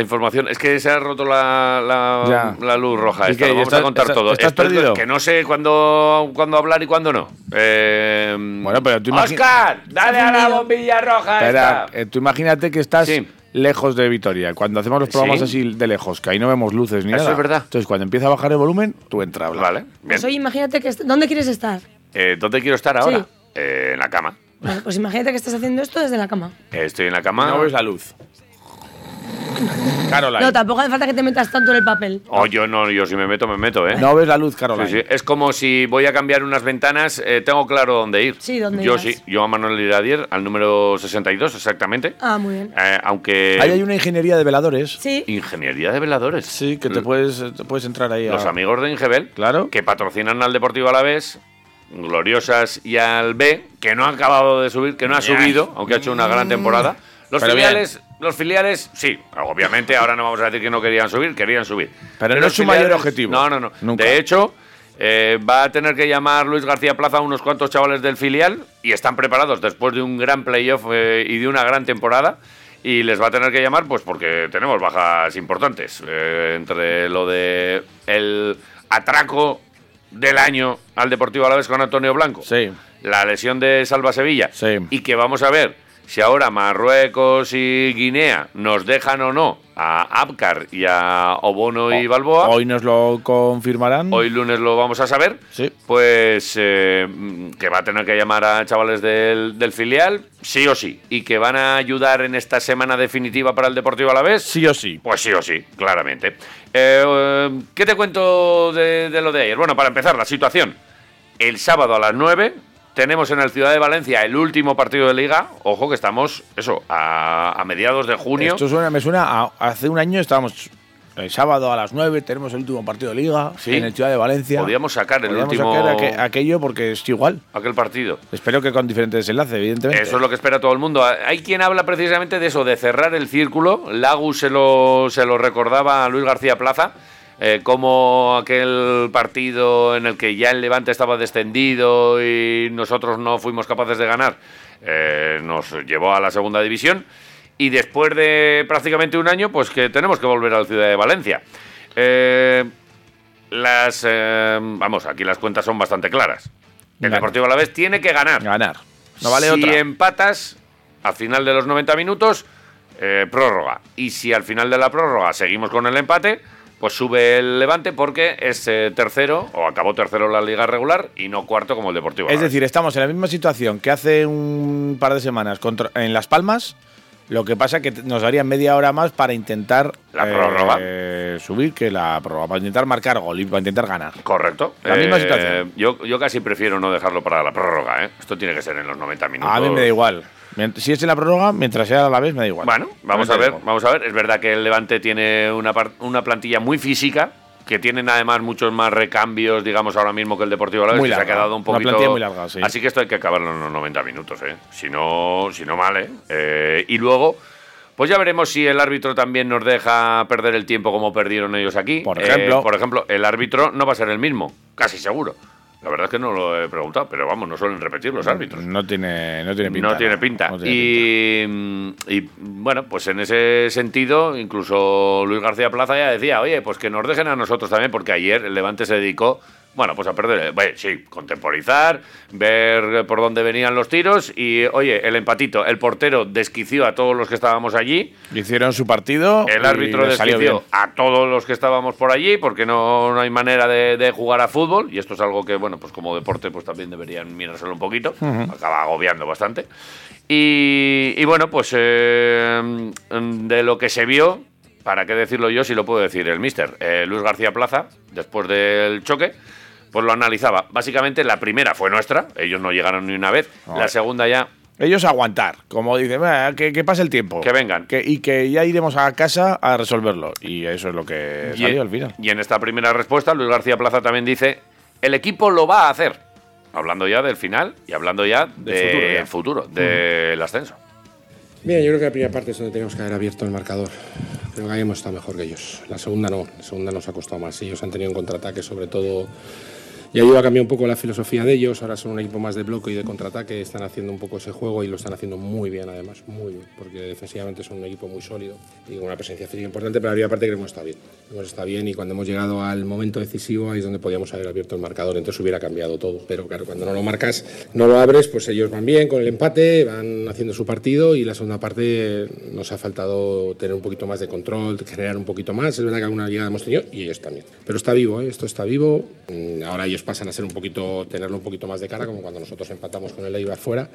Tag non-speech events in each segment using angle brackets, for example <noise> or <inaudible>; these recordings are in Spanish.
la información. Es que se ha roto la, la, luz roja. ¿Y esta, qué? lo vamos ¿Estás- a contar estás- todo. estás Esto es perdido? que no sé cuándo, cuándo hablar y cuándo no. Eh, Bueno, pero tú ¡Oscar! ¡Dale a la bombilla roja Espera, esta! eh, tú imagínate que estás Sí. lejos de Vitoria. Cuando hacemos los programas Sí. así de lejos, que ahí no vemos luces ni Eso nada. es verdad. Entonces, cuando empieza a bajar el volumen, tú entra a hablar. Vale. Pues oye, imagínate que... ¿Dónde quieres estar? Eh, ¿Dónde quiero estar ahora? Sí. Eh, en la cama. Pues imagínate que estás haciendo esto desde la cama. Estoy en la cama. No ves la luz. Caroline. No, tampoco hace falta que te metas tanto en el papel. Oh, yo no, yo si me meto, me meto, ¿eh? No ves la luz, Sí, Caroline. sí. Es como si voy a cambiar unas ventanas, eh, tengo claro dónde ir. Sí, dónde Yo sí, yo a Manuel Iradier, al número 62 exactamente. Ah, muy bien. Eh, aunque... Ahí hay una ingeniería de veladores. Sí. Ingeniería de veladores. Sí, que te puedes, te puedes entrar ahí a... Los amigos de Ingebel, Claro. que patrocinan al Deportivo Alavés, Gloriosas y al B, que no ha acabado de subir, que no ha subido, aunque ha hecho una gran temporada. Los Pero filiales, los filiales, sí, obviamente ahora no vamos a decir que no querían subir, querían subir. Pero no es su mayor objetivo. No, no, no. Nunca. De hecho, eh, va a tener que llamar Luis García Plaza a unos cuantos chavales del filial y están preparados después de un gran playoff eh, y de una gran temporada. Y les va a tener que llamar, pues porque tenemos bajas importantes. eh, entre lo de el atraco del año al Deportivo Alavés con Antonio Blanco. Sí. La lesión de Salva Sevilla. Sí. Y que vamos a ver si ahora Marruecos y Guinea nos dejan o no a Abkar y a Obono y Balboa. Hoy nos lo confirmarán. Hoy lunes lo vamos a saber. Sí. Pues eh, mm, que va a tener que llamar a chavales del, del filial, sí o sí. Y que van a ayudar en esta semana definitiva para el Deportivo Alavés. Sí o sí. Pues sí o sí, claramente. Eh, ¿Qué te cuento de, de lo de ayer? Bueno, para empezar, la situación. El sábado a las 9 tenemos en el Ciudad de Valencia el último partido de liga. Ojo que estamos, eso, a, a mediados de junio. Esto suena, me suena a hace un año estábamos el sábado a las 9 tenemos el último partido de liga Sí. en el Ciudad de Valencia. Podíamos sacar el Podíamos último- sacar aque- aquello porque es igual. Aquel partido. Espero que con diferentes enlaces, evidentemente. Eso es lo que espera todo el mundo. Hay quien habla precisamente de eso, de cerrar el círculo. Lagu se lo, se lo recordaba a Luis García Plaza, eh, como aquel partido en el que ya el Levante estaba descendido y nosotros no fuimos capaces de ganar, eh, nos llevó a la segunda división. Y después de prácticamente un año, pues que tenemos que volver a la ciudad de Valencia. Eh, las, eh, vamos, aquí las cuentas son bastante claras. El. Deportivo Alavés tiene que ganar. Ganar. No vale si otra. empatas, al final de los 90 minutos, prórroga. Y si al final de la prórroga seguimos con el empate, pues sube el Levante porque es eh, tercero, o acabó tercero en la liga regular, y no cuarto como el Deportivo. Es decir, estamos en la misma situación que hace un par de semanas contra- en Las Palmas. Lo que pasa que nos daría media hora más para intentar La prórroga. eh, subir que la prórroga, para intentar marcar gol y para intentar ganar. Correcto. La misma Eh, situación. Yo, yo casi prefiero no dejarlo para la prórroga, ¿eh? Esto tiene que ser en los 90 minutos. A mí me da igual. Si es en la prórroga, mientras sea a la vez, me da igual. Bueno, vamos a ver, vamos a ver. Es verdad que el Levante tiene una, una plantilla muy física, que tienen además muchos más recambios, digamos, ahora mismo que el Deportivo Alavés, que se ha quedado un una poquito... plantilla muy larga, sí. Así que esto hay que acabarlo en los 90 minutos, ¿eh? Si no, si no mal, ¿eh? Eh, Y luego... Pues ya veremos si el árbitro también nos deja perder el tiempo como perdieron ellos aquí. Por Eh, ejemplo. por ejemplo, el árbitro no va a ser el mismo, casi seguro. La verdad es que no lo he preguntado, pero vamos, no suelen repetir los árbitros. No tiene, no tiene pinta. No tiene pinta. No tiene pinta. y, y, bueno, pues en ese sentido, incluso Luis García Plaza ya decía, oye, pues que nos dejen a nosotros también, porque ayer el Levante se dedicó, bueno, pues a perder, bueno, sí, contemporizar, ver por dónde venían los tiros y, oye, el empatito, el portero desquició a todos los que estábamos allí, Hicieron su partido. el árbitro desquició a todos los que estábamos por allí, porque no, no hay manera de, de jugar a fútbol, y esto es algo que, bueno, pues como deporte, pues también deberían mirárselo un poquito, acaba agobiando bastante. Y, y bueno, pues eh, de lo que se vio, para qué decirlo yo si lo puedo decir el mister, eh, Luis García Plaza, después del choque, pues lo analizaba. Básicamente la primera fue nuestra, ellos no llegaron ni una vez, la segunda ya Ellos aguantar, como dicen, "Bah, que, que pase el tiempo. Que vengan. Que- y que ya iremos a casa a resolverlo. Y eso es lo que Y, salió al final. y en esta primera respuesta, Luis García Plaza también dice: el equipo lo va a hacer. Hablando ya del final y hablando ya Del futuro, ya. futuro, del ascenso. Bien, yo creo que la primera parte es donde teníamos que haber abierto el marcador. Creo que ahí hemos estado mejor que ellos. La segunda no, la segunda nos ha costado más. Ellos han tenido un contraataque, sobre todo Y ahí va a cambiar un poco la filosofía de ellos. Ahora son un equipo más de bloque y de contraataque. Están haciendo un poco ese juego y lo están haciendo muy bien, además, muy bien. Porque defensivamente son un equipo muy sólido y con una presencia física importante. Pero la primera parte creo que hemos estado bien. Hemos estado bien y cuando hemos llegado al momento decisivo ahí es donde podíamos haber abierto el marcador. Entonces hubiera cambiado todo. Pero claro, cuando no lo marcas, no lo abres, pues ellos van bien con el empate, van haciendo su partido y la segunda parte nos ha faltado tener un poquito más de control, generar un poquito más. Es verdad que alguna llegada hemos tenido y ellos también. Pero está vivo, ¿eh? esto está vivo. Mm, Ahora ellos pasan a ser un poquito, tenerlo un poquito más de cara, como cuando nosotros empatamos con el Eibar fuera,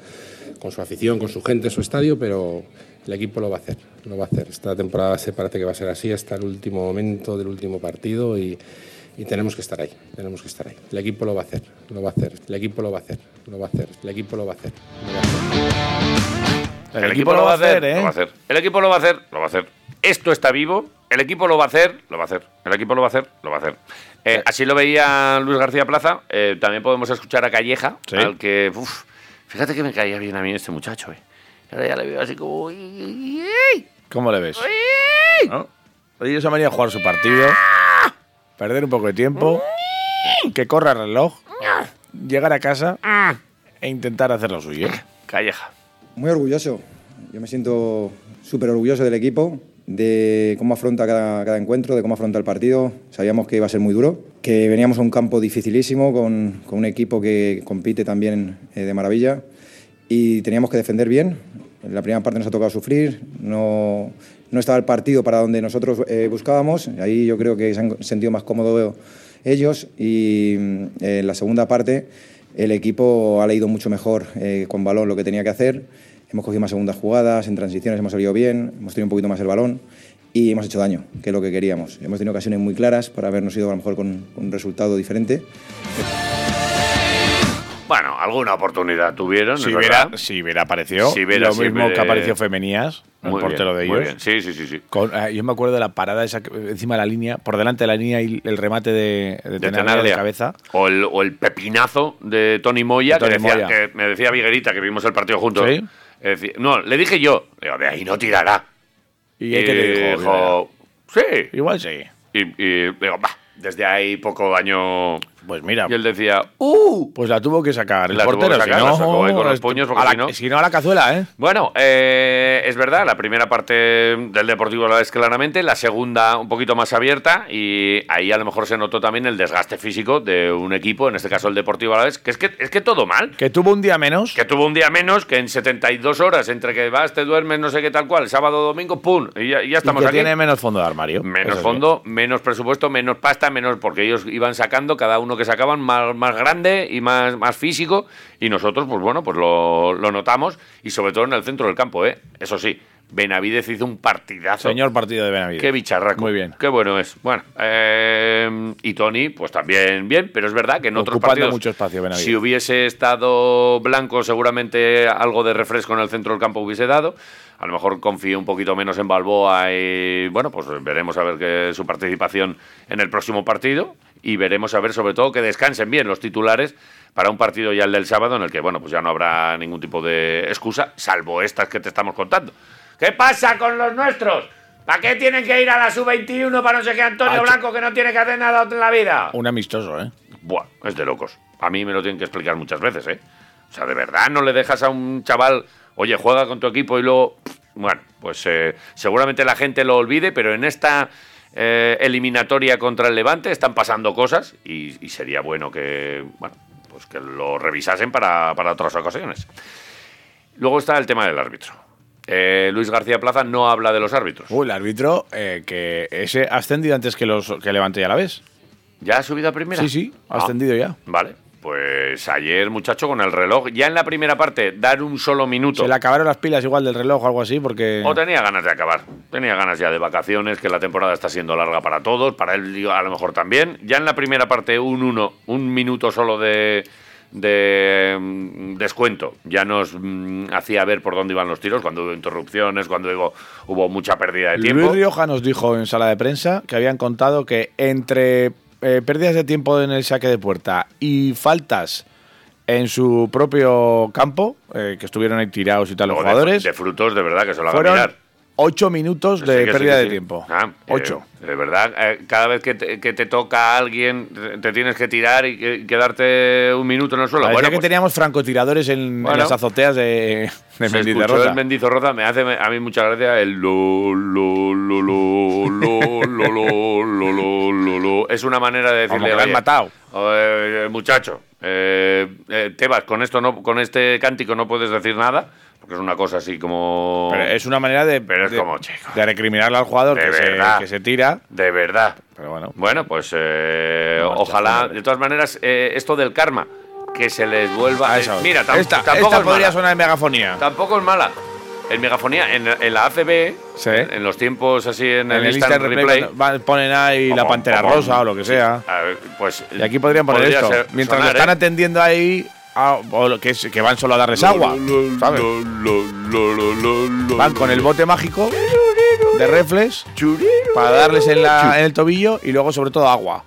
con su afición, con su gente, su estadio, pero el equipo lo va a hacer, lo va a hacer. Esta temporada se parece que va a ser así hasta el último momento del último partido y, y tenemos que estar ahí, tenemos que estar ahí. El equipo lo va a hacer, lo va a hacer, el equipo lo va a hacer, lo va a hacer, el equipo lo va a hacer. Lo va a hacer. El, equipo lo va a hacer, ¿eh? Lo va a hacer. El equipo lo va a hacer, lo va a hacer. Esto está vivo. El equipo lo va a hacer, lo va a hacer. El equipo lo va a hacer, lo va a hacer. Eh, así lo veía Luis García Plaza. Eh, también podemos escuchar a Calleja, Sí. al que, uf, fíjate que me caía bien a mí este muchacho. Eh. Ahora ya le veo así como. "Uy, uy, uy, ¿Cómo le ves? uy". ¿No? Ellos han venido a jugar su partido, perder un poco de tiempo, que corra el reloj, llegar a casa e intentar hacer lo suyo. Calleja. Muy orgulloso. Yo me siento súper orgulloso del equipo, de cómo afronta cada, cada encuentro, de cómo afronta el partido. Sabíamos que iba a ser muy duro, que veníamos a un campo dificilísimo con, con un equipo que compite también eh, de maravilla y teníamos que defender bien. En la primera parte nos ha tocado sufrir, no, no estaba el partido para donde nosotros eh, buscábamos. Ahí yo creo que se han sentido más cómodos ellos y mm, en la segunda parte el equipo ha leído mucho mejor eh, con balón lo que tenía que hacer. Hemos cogido más segundas jugadas, en transiciones hemos salido bien, hemos tenido un poquito más el balón y hemos hecho daño, que es lo que queríamos. Hemos tenido ocasiones muy claras para habernos ido a lo mejor con, con un resultado diferente. Bueno, alguna oportunidad tuvieron. Si hubiera, si hubiera aparecido, Si hubiera lo mismo siempre- que apareció Femenías, el Muy portero bien, de muy ellos. bien. Sí, sí, sí. sí. Con- eh, yo me acuerdo de la parada esa que- encima de la línea, por delante de la línea y el remate de, de, de Tenaglia de cabeza. O el, o el pepinazo de Tony Moya, De que, Tony decía, Moya. que me decía Viguerita, que vimos el partido juntos. ¿Sí? Eh, decía- no, le dije yo, digo, de ahí no tirará. ¿Y ahí qué te dijo? sí. Igual sí. Y, y digo, bah, desde ahí poco daño. Pues mira, Y él decía, ¡uh! pues la tuvo que sacar el La tuvo que portero. sacar, si la no, sacó ahí con los puños, porque a la- si no- si no, a la cazuela, ¿eh? Bueno, eh, es verdad, la primera parte del Deportivo la es claramente, la segunda un poquito más abierta y ahí a lo mejor se notó también el desgaste físico de un equipo, en este caso el Deportivo a la vez, que es que, es que todo mal. Que tuvo un día menos. Que tuvo un día menos, que en 72 horas, entre que vas, te duermes, no sé qué tal cual, sábado, domingo, ¡pum! Y ya, y ya y estamos que aquí. tiene menos fondo de armario. Menos Eso sí. fondo, menos presupuesto, menos pasta, menos porque ellos iban sacando, cada uno que sacaban más, más grande y más, más físico, y nosotros, pues bueno, pues lo, lo notamos, y sobre todo en el centro del campo, ¿eh? Eso sí, Benavides hizo un partidazo. Señor partido de Benavides. Qué bicharraco. Muy bien. Qué bueno es. Bueno, eh, y Tony, pues también bien, pero es verdad que en otros Ocupando partidos. mucho espacio, Benavides. Si hubiese estado blanco, seguramente algo de refresco en el centro del campo hubiese dado. A lo mejor confío un poquito menos en Balboa y bueno, pues veremos a ver qué su participación en el próximo partido y veremos a ver sobre todo que descansen bien los titulares para un partido ya el del sábado en el que bueno, pues ya no habrá ningún tipo de excusa, salvo estas que te estamos contando. ¿Qué pasa con los nuestros? ¿Para qué tienen que ir a la sub-21 para no sé qué Antonio Ah, Blanco que no tiene que hacer nada en la vida? Un amistoso, ¿eh? Buah, es de locos. A mí me lo tienen que explicar muchas veces, ¿eh? O sea, de verdad no le dejas a un chaval, oye, juega con tu equipo y luego. Bueno, pues eh, seguramente la gente lo olvide, pero en esta eh, eliminatoria contra el Levante están pasando cosas y, y sería bueno que, bueno, pues que lo revisasen para, para otras ocasiones. Luego está el tema del árbitro. Eh, Luis García Plaza no habla de los árbitros. Uy, el árbitro, eh, que ese ha ascendido antes que los que Levante ya la ves. ¿Ya ha subido a primera? Sí, sí, ha Ah. ascendido ya. Vale, pues ayer, muchacho, con el reloj, ya en la primera parte, dar un solo minuto. Se le acabaron las pilas igual del reloj o algo así, porque. O tenía ganas de acabar. Tenía ganas ya de vacaciones, que la temporada está siendo larga para todos, para él a lo mejor también. Ya en la primera parte, un uno, un minuto solo de, de mm, descuento. Ya nos mm, hacía ver por dónde iban los tiros, cuando hubo interrupciones, cuando hubo, hubo mucha pérdida de tiempo. Luis Rioja nos dijo en sala de prensa que habían contado que entre eh, pérdidas de tiempo en el saque de puerta y faltas en su propio campo, eh, que estuvieron ahí tirados y tal los jugadores, De, frutos, de verdad, que se lo haga fueron mirar. Ocho minutos Sí, de sí, pérdida de sí. tiempo. Ah, eh, Ocho. de verdad, eh, cada vez que te, que te toca a alguien, te- te tienes que tirar y que- quedarte un minuto en el suelo. Parecía Bueno, que pues, teníamos francotiradores en, en Bueno. las azoteas de, de se Mendizorroza. Mendizorroza, me hace a mí mucha gracia el lo, lo, lo, lo, lo, lo, lo, lo, lo. Es una manera de Como decirle, que lo han "Oye, matado". eh, muchacho, eh, eh, Tebas, con esto no, con este cántico no puedes decir nada, porque es una cosa así como Pero es una manera de, Pero es de, como, chico. de recriminarle al jugador que se, que se tira. de verdad. Pero bueno. Bueno, pues eh, No, ojalá, de todas maneras, eh, esto del karma, que se les vuelva. A eh, eso. mira, esta, tampoco esta es podría mala. sonar en megafonía. Tampoco es mala. En megafonía, en, en la ACB, Sí. en, en los tiempos así en, En el, el instant instant replay, replay ponen ahí la pantera rosa o lo que sea. a ver, pues, Y aquí podrían poner podría esto. Mientras lo están ¿eh? atendiendo ahí, a- o que, que van solo a darles agua. ¿Sabes? Van con el bote mágico de reflex para darles en, la- en el tobillo y luego, sobre todo, agua.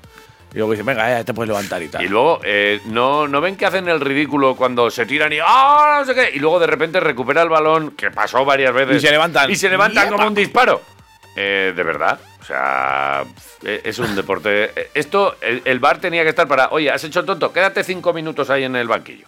Y luego dicen, venga, ya te puedes levantar y tal. Y luego, eh, ¿no, ¿no ven que hacen el ridículo cuando se tiran y ¡ah! no sé qué? Y luego de repente recupera el balón, que pasó varias veces. Y se levantan. Y se levantan como un disparo. Eh, de verdad. O sea, eh, es un deporte. eh, Esto, el, el bar tenía que estar para, oye, has hecho tonto, quédate cinco minutos ahí en el banquillo.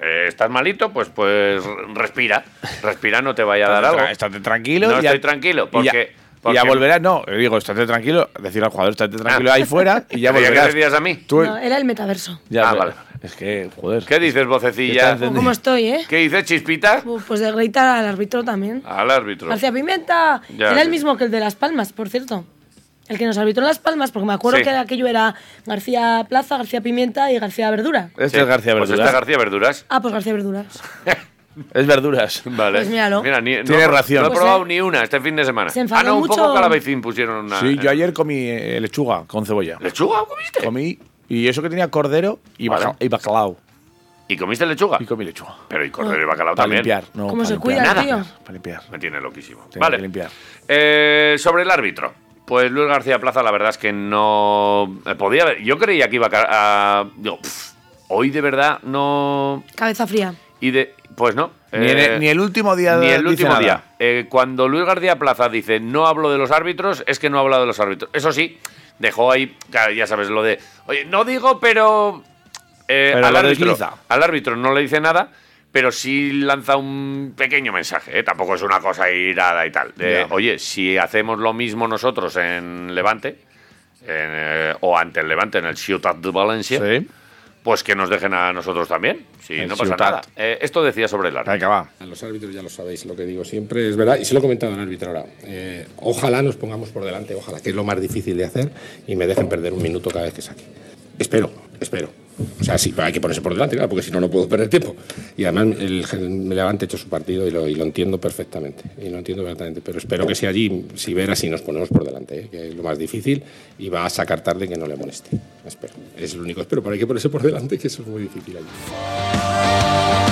Eh, ¿Estás malito? Pues, pues respira. Respira, no te vaya a dar algo. estate tranquilo. No y ya- estoy tranquilo, y ya- porque- Y porque- ya volverás, no, le digo, estate tranquilo, decir al jugador, estate tranquilo Ah. ahí fuera y ya <laughs> volverás. decías a mí. Tú- No, era el metaverso. ya, Ah, vale. Es que, joder. ¿Qué dices, vocecilla? Está ¿Cómo estoy, eh? ¿Qué dices, chispita? Pues de gritar al árbitro también. Al árbitro. García Pimenta. Ya, era sí. el mismo que el de Las Palmas, por cierto. El que nos arbitró en Las Palmas, porque me acuerdo Sí. que aquello era García Plaza, García Pimienta y García Verdura. Este Sí. es García Pues Verduras. este es García Verduras. Ah, pues García Verduras. <laughs> Es verduras. Vale. Pues míralo. Mira, ni- no, Tiene he- ración. No he Pues, probado eh, ni una este fin de semana. se enfadó ah, no, un mucho. poco calabacín pusieron una. Sí, yo ayer comí eh, lechuga con cebolla. ¿Lechuga comiste? Comí, y eso que tenía cordero y, Vale. baca- y bacalao. ¿Y comiste lechuga? Y comí lechuga. Pero y cordero y bacalao Para también. limpiar. No, ¿Cómo para se limpiar. cuida, Nada. tío? Para limpiar. Me tiene loquísimo. Tengo vale. que limpiar. Eh, sobre el árbitro. Pues Luis García Plaza, la verdad es que no. eh, Podía haber. Yo creía que iba a. ca- a- digo, pff, hoy de verdad no. Cabeza fría. Y de. Pues no. Ni, Eh, el, ni el último día Ni el último nada. día. Eh, cuando Luis García Plaza dice no hablo de los árbitros, es que no habla de los árbitros. Eso sí, dejó ahí, ya sabes, lo de, oye, no digo, pero... eh, Pero al, árbitro, al árbitro no le dice nada, pero sí lanza un pequeño mensaje. ¿eh? Tampoco es una cosa irada y tal. De. Oye, si hacemos lo mismo nosotros en Levante, en, eh, o ante el Levante en el Ciutat de Valencia, Sí. pues que nos dejen a nosotros también. Si El no pasa Ciutat. nada. Eh, esto decía sobre el árbitro. Venga, va. A los árbitros ya lo sabéis, lo que digo siempre es verdad, y se lo he comentado al árbitro ahora. eh, ojalá nos pongamos por delante, ojalá, que es lo más difícil de hacer, y me dejen perder un minuto cada vez que saque. Espero, espero. O sea, sí, hay que ponerse por delante, porque si no, no puedo perder tiempo. Y además, el, me levante hecho su partido y lo, y lo entiendo perfectamente. Y lo entiendo perfectamente. Pero espero que sea allí, si ver así, nos ponemos por delante, ¿eh? que es lo más difícil, y va a sacar tarde que no le moleste. Espero. Es lo único, espero, pero hay que ponerse por delante, que eso es muy difícil allí.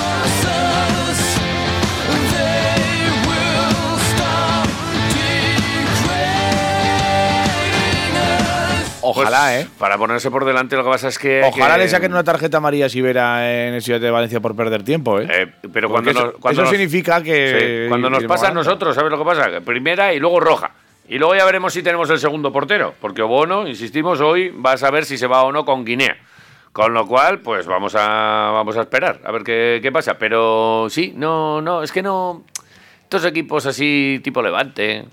Ojalá, Pues, ¿eh? Para ponerse por delante, lo que pasa es que. Ojalá que- le saquen una tarjeta amarilla si Vera en el Ciudad de Valencia por perder tiempo, ¿eh? Eh, pero Porque cuando eso, nos, cuando eso nos- significa que. Sí, cuando nos pasa a nosotros, ¿sabes lo que pasa? Primera y luego roja. Y luego ya veremos si tenemos el segundo portero. Porque Bono, insistimos, hoy va a saber si se va o no con Guinea. Con lo cual, pues vamos a, vamos a esperar a ver qué, qué pasa. Pero sí, no, no, es que no. Estos equipos así, tipo Levante,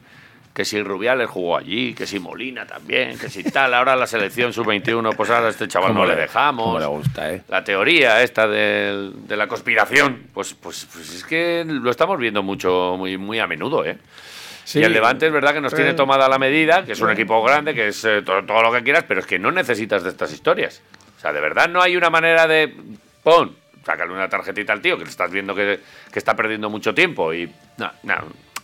que si Rubiales jugó allí, que si Molina también, que si tal, ahora la selección sub-21, pues ahora a este chaval no le le- dejamos. cómo le gusta, ¿eh? La teoría esta del- de, la conspiración, pues, pues, pues es que lo estamos viendo mucho, muy, muy a menudo, ¿eh? Sí. y el Levante es verdad que nos tiene Eh, tomada la medida, que es un equipo grande, que es eh, todo, todo lo que quieras, pero es que no necesitas de estas historias. O sea, de verdad no hay una manera de... Pon, sácale una tarjetita al tío, que le estás viendo que, que está perdiendo mucho tiempo y... No, no.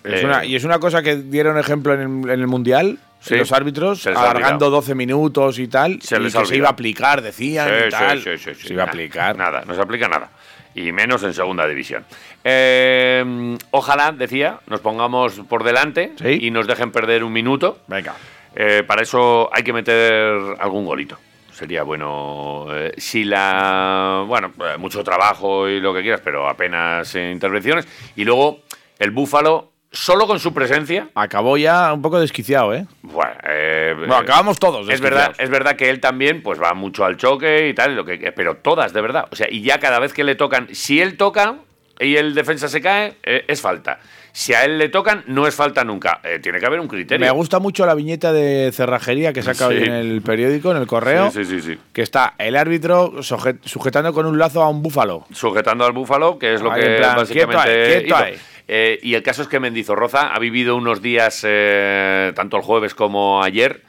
Es eh, una- y es una cosa que dieron ejemplo en el, en el Mundial, Sí. los árbitros, alargando olvidado. 12 minutos y tal, Se y que se iba a aplicar, decían Sí, y sí, tal. sí, sí, sí. Se iba a aplicar. Nada, no se aplica nada. Y menos en segunda división. Eh, ojalá, decía, nos pongamos por delante y nos dejen perder un minuto. Venga. Eh, para eso hay que meter algún golito. Sería bueno. eh, si la. Bueno, eh, mucho trabajo y lo que quieras, pero apenas eh, intervenciones. Y luego, el Búfalo solo con su presencia. Acabó ya un poco desquiciado, ¿eh? Bueno, eh, Bueno, acabamos todos Es verdad, es verdad que él también pues va mucho al choque y tal, lo que, pero todas, de verdad. O sea, y ya cada vez que le tocan, si él toca y el defensa se cae, eh, es falta. Si a él le tocan, no es falta nunca. Eh, tiene que haber un criterio. Me gusta mucho la viñeta de cerrajería que saca hoy Sí. en el periódico, en el correo. Sí, sí, sí, sí. Que está el árbitro sujet- sujetando con un lazo a un búfalo. Sujetando al búfalo, que es lo Ahí, que plan, básicamente. quieto ahí, quieto hizo. ahí. Eh, y el caso es que Mendizorroza ha vivido unos días, eh, tanto el jueves como ayer,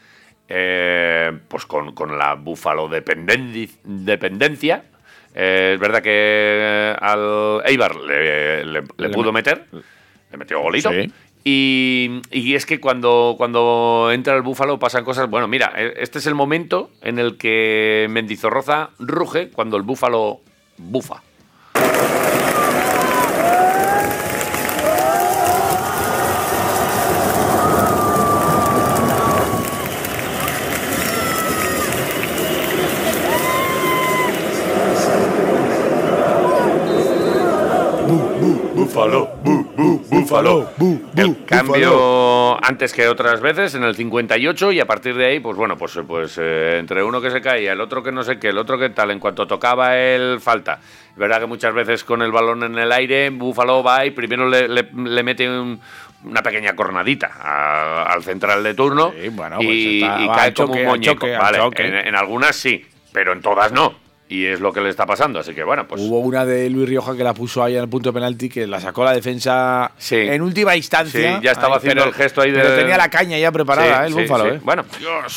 eh, pues con, con la búfalo dependencia. Eh, es verdad que al Eibar le, le- le Le pudo me- meter, le metió golito. Sí. Y, y es que cuando, cuando entra el búfalo pasan cosas. Bueno, mira, eh, este es el momento en el que Mendizorroza ruge cuando el búfalo bufa. Búfalo, búfalo, El cambio antes que otras veces, en el 58, y a partir de ahí, pues bueno, pues, pues eh, entre uno que se caía, el otro que no sé qué, el otro que tal, en cuanto tocaba el falta. Es verdad que muchas veces con el balón en el aire, Búfalo va y primero le, le- le mete un- una pequeña cornadita a- al central de turno Sí, bueno, pues y, está- y va cae al como choque, un al muñeco. choque, al vale, choque. En, en algunas sí, pero en todas no. Y es lo que le está pasando, así que bueno, pues... Hubo una de Luis Rioja que la puso ahí en el punto de penalti, que la sacó la defensa Sí. en última instancia. Sí, ya estaba Ahí, haciendo pero- el gesto ahí de- Pero tenía la caña ya preparada, Sí, ¿eh, el sí, búfalo, sí. ¿eh? Bueno,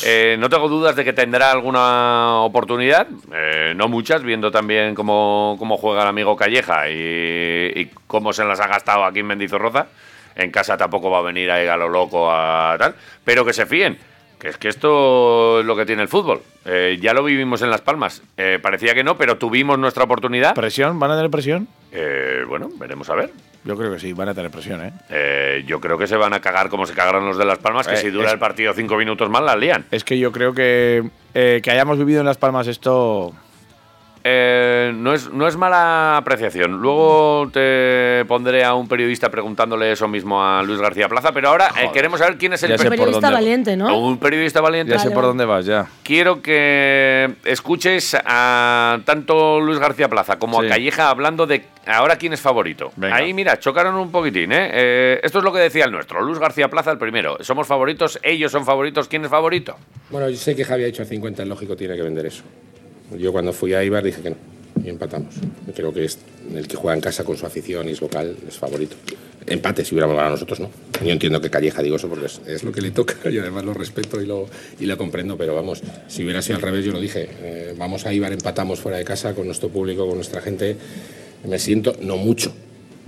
eh, no tengo dudas de que tendrá alguna oportunidad, eh, no muchas, viendo también cómo, cómo juega el amigo Calleja y, y cómo se las ha gastado aquí en Mendizorroza. En casa tampoco va a venir ahí a lo loco a tal, pero que se fíen. Que es que esto es lo que tiene el fútbol. Eh, ya lo vivimos en Las Palmas. Eh, parecía que no, pero tuvimos nuestra oportunidad. ¿Presión? ¿Van a tener presión? Eh, bueno, veremos a ver. Yo creo que sí, van a tener presión, ¿eh? Eh, yo creo que se van a cagar como se cagaron los de Las Palmas, que Eh, si dura es- el partido cinco minutos más la lían. Es que yo creo que eh, que hayamos vivido en Las Palmas esto... Eh, no, es, no es mala apreciación. Luego te pondré a un periodista preguntándole eso mismo a Luis García Plaza, pero ahora eh, queremos saber quién es el Ya sé por periodista dónde valiente, ¿no? Un periodista valiente. Ya sé por vale. dónde vas, ya. Quiero que escuches a tanto Luis García Plaza como Sí. a Calleja hablando de ahora quién es favorito. Venga. Ahí, mira, chocaron un poquitín, ¿eh? Eh, Esto es lo que decía el nuestro. Luis García Plaza, el primero. Somos favoritos, ellos son favoritos. ¿Quién es favorito? Bueno, yo sé que Javi ha hecho a 50, es lógico, tiene que vender eso. Yo cuando fui a Ibar dije que no, y empatamos. Creo que es el que juega en casa con su afición y es local, es favorito. Empate si hubiéramos ganado nosotros, ¿no? Yo entiendo que Calleja digo eso porque es, lo que le toca <laughs> y además lo respeto y lo, y lo comprendo, pero vamos, si hubiera sido al revés, yo lo dije, eh, vamos a Ibar, empatamos fuera de casa con nuestro público, con nuestra gente, me siento, no mucho,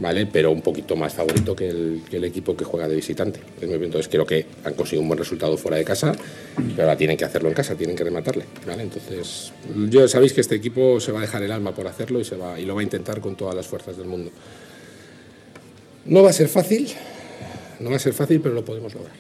¿vale? Pero un poquito más favorito que el, equipo que juega de visitante. Entonces creo que han conseguido un buen resultado fuera de casa, pero ahora tienen que hacerlo en casa, tienen que rematarle, ¿vale? Entonces, yo sabéis que este equipo se va a dejar el alma por hacerlo y, se va, y lo va a intentar con todas las fuerzas del mundo. No va a ser fácil, no va a ser fácil, pero lo podemos lograr.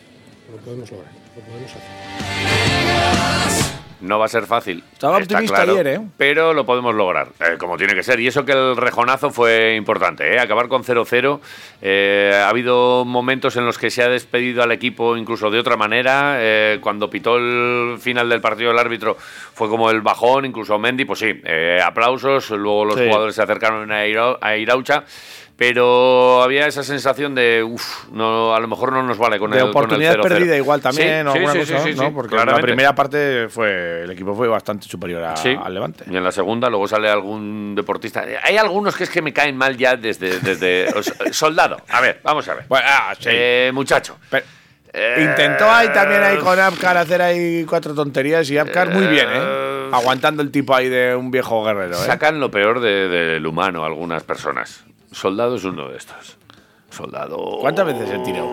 Lo podemos lograr, lo podemos hacer. No va a ser fácil. Estaba está optimista claro, ayer, ¿eh? Pero lo podemos lograr, eh, como tiene que ser. Y eso que el rejonazo fue importante, ¿eh? Acabar con 0-0. eh, ha habido momentos en los que se ha despedido al equipo incluso de otra manera. eh, cuando pitó el final del partido el árbitro fue como el bajón, incluso Mendy, pues sí, eh, aplausos. Luego los Sí. jugadores se acercaron a, Ira- a Iraucha. Pero había esa sensación de, uff, no, a lo mejor no nos vale con de el con el oportunidad 0-0. perdida igual también, Sí, sí, sí, cosa, sí, sí, ¿no? sí, Porque en la primera parte fue el equipo fue bastante superior a- al Levante. Y en la segunda luego sale algún deportista. Hay algunos que es que me caen mal ya desde, <laughs> soldado. A ver, vamos a ver. Bueno, ah. Eh, muchacho. Pero- Eh, Intentó ahí también ahí con Apcar hacer ahí cuatro tonterías y Apcar muy bien, ¿eh? Eh, Aguantando el tipo ahí de un viejo guerrero, ¿eh? Sacan lo peor de- del humano algunas personas. Soldado es uno de estos. Soldado. ¿Cuántas veces se tiró?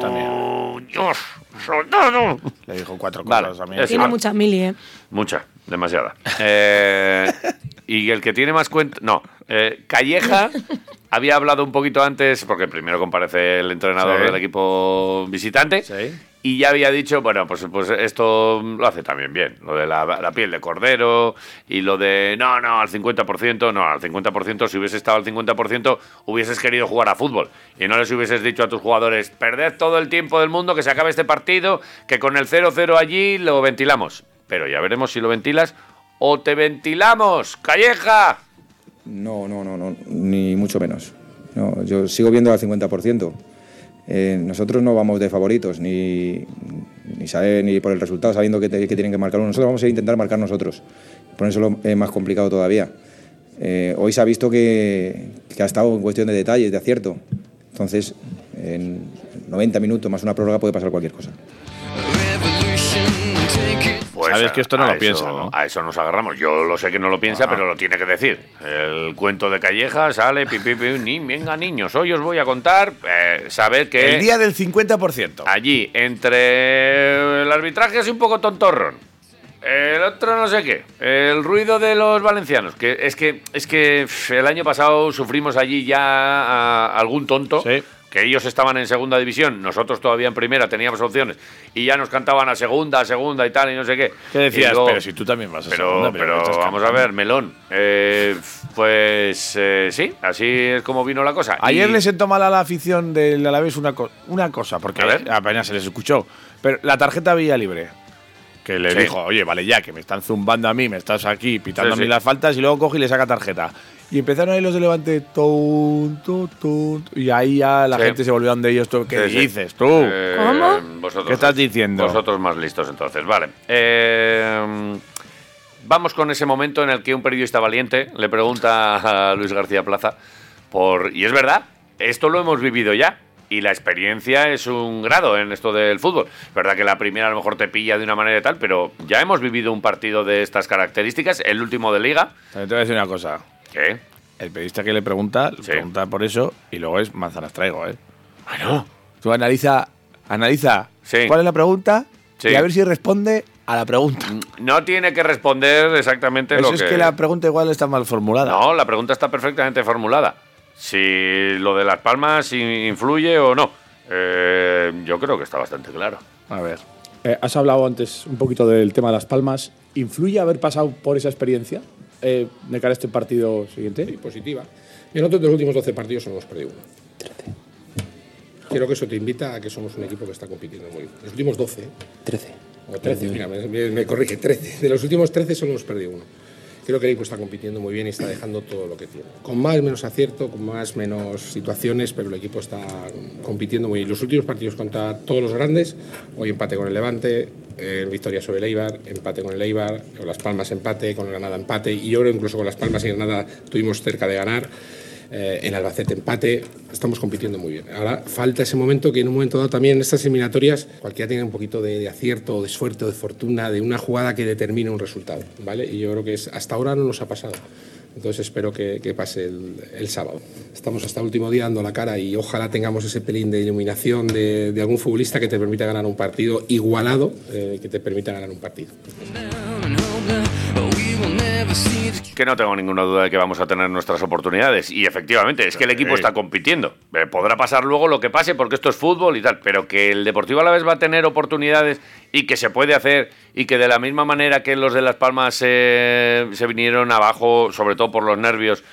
También. Dios, soldado. Le dijo cuatro cosas Vale, también. eso. Tiene Ah. mucha mili, ¿eh? Mucha, demasiada. Eh, <laughs> y el que tiene más cuenta. No, eh, Calleja <laughs> había hablado un poquito antes, porque primero comparece el entrenador Sí. del equipo visitante. Sí. Y ya había dicho, bueno, pues, pues esto lo hace también bien. Lo de la, la piel de cordero y lo de, no, no, al 50%, no, al 50%, si hubiese estado al 50%, hubieses querido jugar a fútbol. Y no les hubieses dicho a tus jugadores, perded todo el tiempo del mundo, que se acabe este partido, que con el 0-0 allí lo ventilamos. Pero ya veremos si lo ventilas o te ventilamos, Calleja. No, no, no, no, ni mucho menos. No, yo sigo viendo al 50%. Eh, nosotros no vamos de favoritos, ni, ni, ni por el resultado, sabiendo que, tienen que marcar uno. Nosotros vamos a intentar marcar nosotros. Por eso es más complicado todavía. Eh, hoy se ha visto que ha estado en cuestión de detalles, de acierto. Entonces, en 90 minutos más una prórroga puede pasar cualquier cosa. Pues Sabes a- que esto no lo eso- piensa, ¿no? A eso nos agarramos. Yo lo sé que no lo piensa, Ah. pero lo tiene que decir. El cuento de Calleja sale, pi, pi, pi, ni, venga niños, hoy os voy a contar, eh, saber que El día del 50%. allí, entre el arbitraje es un poco tontorrón, el otro no sé qué, el ruido de los valencianos, que es que, es que el año pasado sufrimos allí ya a algún tonto. Sí. Que ellos estaban en segunda división, nosotros todavía en primera teníamos opciones y ya nos cantaban a segunda, a segunda y tal y no sé qué. ¿Qué decías? Luego- pero si tú también vas a pero, segunda, pero ¿qué estás vamos a ver, Melón. Eh, pues eh, sí, así es como vino la cosa. Ayer Y- le sentó mal a la afición del Alavés una, co- una cosa, porque A ver. apenas se les escuchó. Pero la tarjeta Villa Libre, que le Sí. dijo, oye, vale ya, que me están zumbando a mí, me estás aquí pitando Sí, a mí sí. las faltas, y luego coge y le saca tarjeta. Y empezaron ahí los de Levante, tun, tun, tun, y ahí ya la Sí. gente se volvió de ellos. tú, ¿Qué Sí, sí. dices tú? Eh, ¿Cómo? vosotros- ¿Qué estás diciendo? Vosotros más listos entonces, vale. Eh, vamos con ese momento en el que un periodista valiente le pregunta a Luis García Plaza por... Y es verdad, esto lo hemos vivido ya. Y la experiencia es un grado en esto del fútbol. Es verdad que la primera a lo mejor te pilla de una manera y tal, pero ya hemos vivido un partido de estas características, el último de liga. También te voy a decir una cosa. ¿Qué? El periodista que le pregunta, le Sí. pregunta por eso, y luego es manzanas traigo, ¿eh? Bueno, Tú analiza, analiza Sí. cuál es la pregunta Sí. y a ver si responde a la pregunta. no tiene que responder exactamente Eso lo es que... la pregunta igual está mal formulada. No, la pregunta está perfectamente formulada. Si lo de las palmas influye o no. Eh, yo creo que está bastante claro. A ver. Eh, has hablado antes un poquito del tema de las palmas. ¿Influye haber pasado por esa experiencia eh, de cara a este partido siguiente? Sí, positiva. Y nosotros de los últimos 12 partidos solo hemos perdido uno. 13. Creo que eso te invita a que somos un equipo que está compitiendo muy bien. Los últimos 12, ¿eh? 13. o 13, mira, me, me- me corrige, 13. De los últimos 13 solo hemos perdido uno. Creo que el equipo está compitiendo muy bien y está dejando todo lo que tiene. Con más menos acierto, con más menos situaciones, pero el equipo está compitiendo muy bien. Los últimos partidos contra todos los grandes, hoy empate con el Levante, eh, victoria sobre el Eibar, empate con el Eibar, con Las Palmas empate, con el Granada empate, y yo creo incluso con Las Palmas y Granada tuvimos cerca de ganar. Eh, en Albacete empate, estamos compitiendo muy bien. Ahora falta ese momento que en un momento dado también en estas eliminatorias cualquiera tiene un poquito de, de acierto, de suerte, de fortuna, de una jugada que determine un resultado, ¿vale? Y yo creo que es, hasta ahora no nos ha pasado. Entonces espero que, que pase el, el sábado. Estamos hasta el último día dando la cara y ojalá tengamos ese pelín de iluminación de, de algún futbolista que te permita ganar un partido igualado, eh, que te permita ganar un partido. Que no tengo ninguna duda de que vamos a tener nuestras oportunidades. Y efectivamente, es que el equipo está compitiendo. Eh, podrá pasar luego lo que pase porque esto es fútbol y tal. Pero que el Deportivo a la vez va a tener oportunidades y que se puede hacer y que de la misma manera que los de Las Palmas eh, se vinieron abajo, sobre todo por los nervios,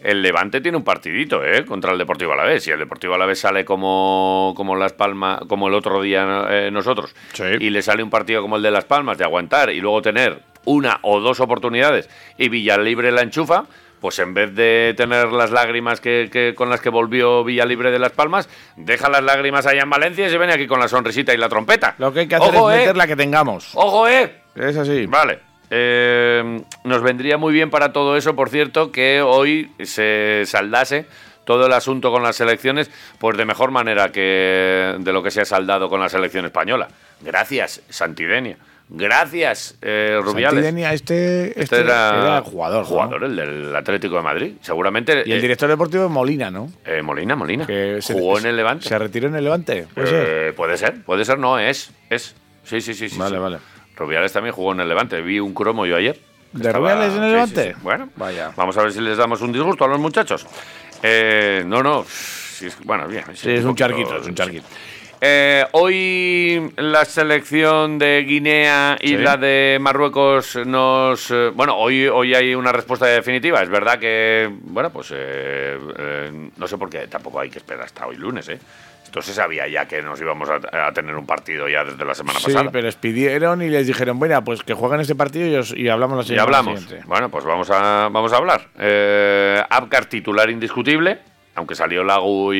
el Levante tiene un partidito, ¿eh? Contra el Deportivo Alavés. Y el Deportivo Alavés sale como, como Las Palmas, como el otro día eh, nosotros. Sí. Y le sale un partido como el de Las Palmas, de aguantar y luego tener una o dos oportunidades y Villalibre la enchufa, pues en vez de tener las lágrimas que, que- con las que volvió Villalibre de Las Palmas, deja las lágrimas allá en Valencia y se viene aquí con la sonrisita y la trompeta. Lo que hay que hacer Ojo, es ¿eh? meter la que tengamos. ¡Ojo, eh! Es así. Vale. Eh, nos vendría muy bien para todo eso, por cierto, que hoy se saldase todo el asunto con las selecciones, pues de mejor manera que de lo que se ha saldado con la selección española. Gracias, Santidenia. Gracias, eh, Rubiales. Santidenia, este, este, Este era, era jugador. ¿no? Jugador, el del Atlético de Madrid. Seguramente. Y el eh, director deportivo es Molina, ¿no? eh, Molina, Molina. Que se- Jugó en el Levante. Se retiró en el Levante. ¿Puede ser? Eh, puede ser, puede ser, no, es. Es. Sí, sí, sí. sí Vale, sí. vale. Rubiales también jugó en el Levante. Vi un cromo yo ayer. ¿De Estaba- Rubiales en el sí, Levante? sí. Bueno, Vaya. vamos a ver si les damos un disgusto a los muchachos. Eh, no, no. es- bueno, bien. Sí, es un poquito- charquito, es un charquito. Eh, hoy la selección de Guinea y Sí. la de Marruecos nos... eh, bueno, hoy, hoy hay una respuesta definitiva. Es verdad que, bueno, pues eh, eh, no sé por qué tampoco hay que esperar hasta hoy lunes, ¿eh? Esto se sabía ya que nos íbamos a, a tener un partido ya desde la semana Sí, pasada. pero les pidieron y les dijeron, bueno, pues que jueguen este partido y, os- y hablamos la Y semana hablamos. siguiente. Bueno, pues vamos a, vamos a hablar. Eh, Abkar titular indiscutible, aunque salió Lagu y,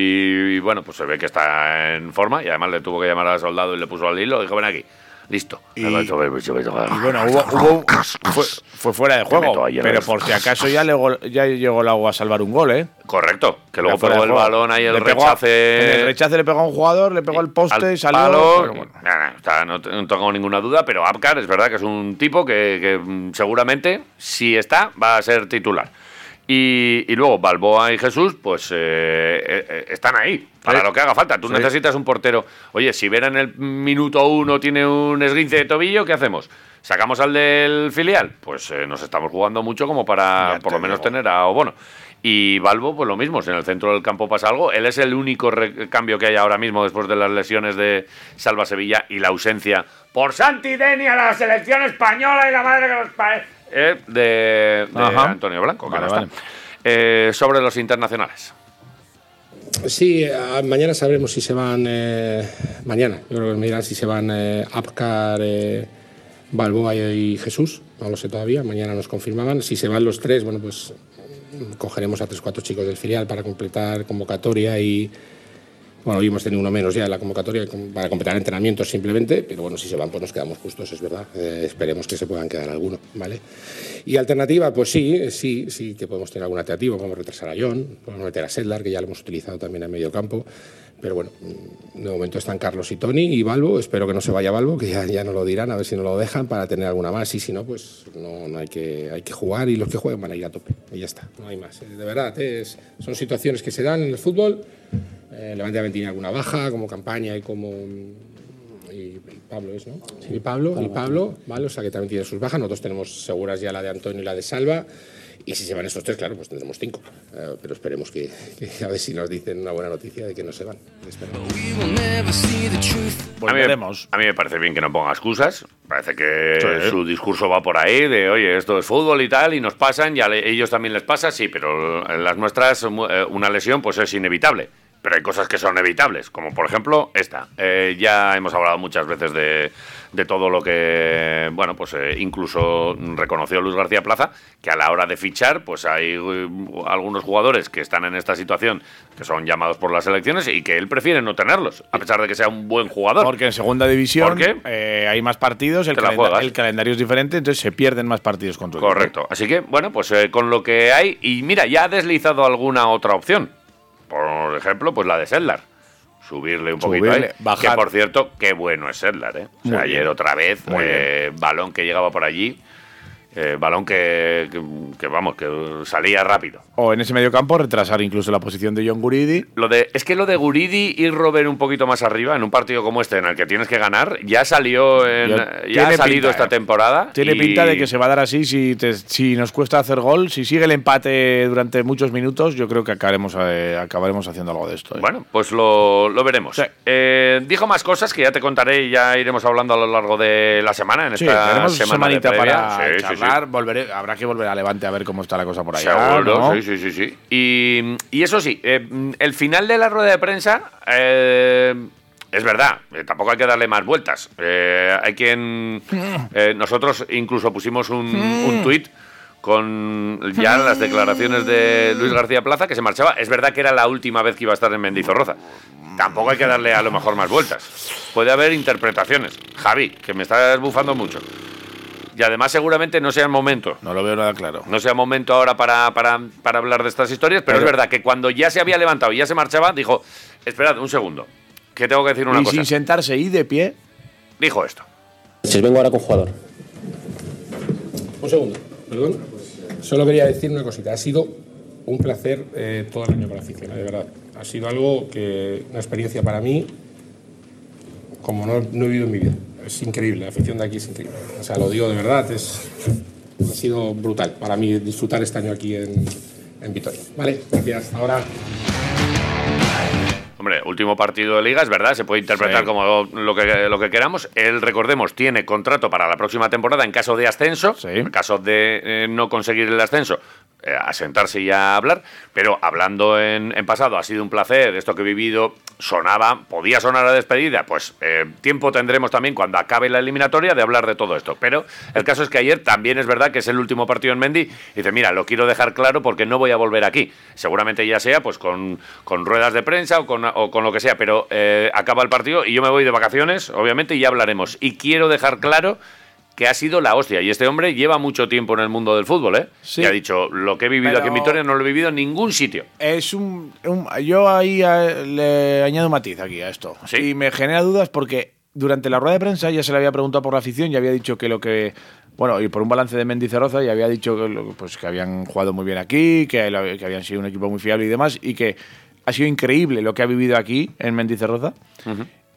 y, bueno, pues se ve que está en forma y además le tuvo que llamar al soldado y le puso al hilo. Dijo, ven aquí, listo. Y- Y, Y bueno, hubo, <laughs> hubo- fue, fue fuera de juego, pero por si acaso ya, llegó, ya llegó el agua a salvar un gol, ¿eh? Correcto, que luego pegó el balón ahí, el Le pegó rechace. en el rechace le pegó a un jugador, le pegó al poste al y salió. palo. pero bueno. Nah, nah, está, no, te- no tengo ninguna duda, pero Abkar es verdad que es un tipo que, que, mm, seguramente, si está, va a ser titular. Y, y luego Balboa y Jesús, pues eh, eh, eh, están ahí, para Sí. lo que haga falta. Tú Sí. necesitas un portero. Oye, si Vera en el minuto uno tiene un esguince de tobillo, ¿qué hacemos? ¿Sacamos al del filial? Pues eh, nos estamos jugando mucho como para Ya por lo menos digo. tener a Obono. Y Balbo, pues lo mismo, si en el centro del campo pasa algo, él es el único cambio que hay ahora mismo después de las lesiones de Salva Sevilla y la ausencia por Santi Deni a la selección española y la madre que los pa- eh, de. Antonio Blanco, que Vale, no vale. está. Eh, sobre los internacionales. Sí, mañana sabremos si se van. eh, mañana, yo creo que me dirán si se van eh, Apcar, eh, Balboa y Jesús. No lo sé todavía, mañana nos confirmaban. Si se van los tres, bueno, pues cogeremos a tres, cuatro chicos del filial para completar convocatoria y. Bueno, hoy hemos tenido uno menos ya en la convocatoria para completar entrenamientos simplemente, pero bueno, si se van, pues nos quedamos justos, es verdad. Eh, esperemos que se puedan quedar alguno, ¿vale? Y alternativa, pues sí, eh, sí, sí que podemos tener alguna alternativa. Podemos retrasar a John, podemos meter a Sedlar, que ya lo hemos utilizado también en medio campo. Pero bueno, mm, de momento están Carlos y Tony y Balbo. Espero que no se vaya Balbo, que ya, ya no lo dirán, a ver si no lo dejan para tener alguna más. Y si no, pues no, no hay, que, hay que jugar y los que jueguen van a ir a tope. Y ya está, no hay más. Eh, De verdad, es- son situaciones que se dan en el fútbol. Eh, Levante también tiene alguna baja, como campaña y como. mm, Y, y Pablo es, ¿no? Y Pablo, y Pablo, ¿vale? O sea que también tiene sus bajas. Nosotros tenemos seguras ya la de Antonio y la de Salva. Y si se van estos tres, claro, pues tendremos cinco. Eh, pero esperemos que, que a ver si nos dicen una buena noticia de que no se van. Esperemos. Pues a, mí, a mí me parece bien que no ponga excusas. Parece que Sí. su discurso va por ahí de, oye, esto es fútbol y tal, y nos pasan, y a ellos también les pasa, sí, pero en las nuestras eh, una lesión pues es inevitable. Pero hay cosas que son evitables, como por ejemplo esta. Eh, ya hemos hablado muchas veces de, de todo lo que, bueno, pues eh, incluso reconoció Luis García Plaza, que a la hora de fichar, pues hay eh, algunos jugadores que están en esta situación, que son llamados por las elecciones y que él prefiere no tenerlos, a pesar de que sea un buen jugador. Porque en segunda división eh, hay más partidos, el, calenda- el calendario es diferente, entonces se pierden más partidos con tu equipo. Correcto. Así que, bueno, pues eh, con lo que hay. Y mira, ya ha deslizado alguna otra opción. Por ejemplo, pues la de Sedlar. Subirle un poquito Subirle, ahí. bajar. Que por cierto, qué bueno es Sedlar, ¿eh? O sea, ayer otra vez, eh, balón que llegaba por allí. Eh, balón que, que, que, vamos, que salía rápido. O en ese medio campo retrasar incluso la posición de John Guridi. Lo de, es que lo de Guridi y Robert un poquito más arriba en un partido como este en el que tienes que ganar ya salió en, Yo- ya ha salido pinta, esta eh. temporada Tiene y- pinta de que se va a dar así si, te- si nos cuesta hacer gol. Si sigue el empate durante muchos minutos, yo creo que acabaremos, eh, acabaremos haciendo algo de esto. eh. Bueno, pues lo, lo veremos. Sí. Eh, dijo más cosas que ya te contaré y ya iremos hablando a lo largo de la semana, en Sí, esta semana de semanita previa. para Sí, Volveré, habrá que volver a Levante a ver cómo está la cosa por allá. Seguro, ¿no? sí, sí, sí, sí. Y, y eso sí, eh, el final de la rueda de prensa eh, es verdad, eh, tampoco hay que darle más vueltas. Hay quien... nosotros incluso pusimos un, un tuit con ya las declaraciones de Luis García Plaza que se marchaba. Es verdad que era la última vez que iba a estar en Mendizorroza. Tampoco hay que darle a lo mejor más vueltas. Puede haber interpretaciones. Javi, que me estás bufando mucho. Y además seguramente no sea el momento. No lo veo nada claro. No sea momento ahora para, para, para hablar de estas historias, pero, Pero- es verdad que cuando ya se había levantado y ya se marchaba, dijo, esperad un segundo, que tengo que decir una y cosa. sin sentarse y de pie. Dijo esto. Si vengo ahora con jugador. Un segundo, perdón. Solo quería decir una cosita. Ha sido un placer eh, todo el año con la afición, eh, de verdad. Ha sido algo que, una experiencia para mí, como no, no he vivido en mi vida. Es increíble, la afición de aquí es increíble. O sea, lo digo de verdad, es, Ha sido brutal para mí disfrutar este año aquí en, en Vitoria. Vale, gracias. Hasta ahora. Hombre, último partido de liga, es verdad, se puede interpretar Sí. como lo que, lo que queramos. Él, recordemos, tiene contrato para la próxima temporada en caso de ascenso, Sí. en caso de eh, no conseguir el ascenso, a sentarse y a hablar. Pero hablando en, en pasado, ha sido un placer, esto que he vivido sonaba, podía sonar a despedida, pues eh, tiempo tendremos también cuando acabe la eliminatoria de hablar de todo esto. Pero el caso es que ayer también es verdad que es el último partido en Mendy. Y dice, mira, lo quiero dejar claro porque no voy a volver aquí. Seguramente ya sea pues con, con ruedas de prensa o con, o con lo que sea, pero eh, acaba el partido y yo me voy de vacaciones, obviamente, y ya hablaremos. Y quiero dejar claro que ha sido la hostia. Y este hombre lleva mucho tiempo en el mundo del fútbol, ¿eh? Sí. Y ha dicho, lo que he vivido Pero- aquí en Vitoria no lo he vivido en ningún sitio. Es un, un- Yo ahí eh, le añado matiz aquí a esto. Sí. Y me genera dudas porque durante la rueda de prensa ya se le había preguntado por la afición y había dicho que lo que. Bueno, y por un balance de Mendy Cerroza y había dicho que, lo- pues, que habían jugado muy bien aquí, que, lo- que habían sido un equipo muy fiable y demás, y que ha sido increíble lo que ha vivido aquí en Mendy Cerroza.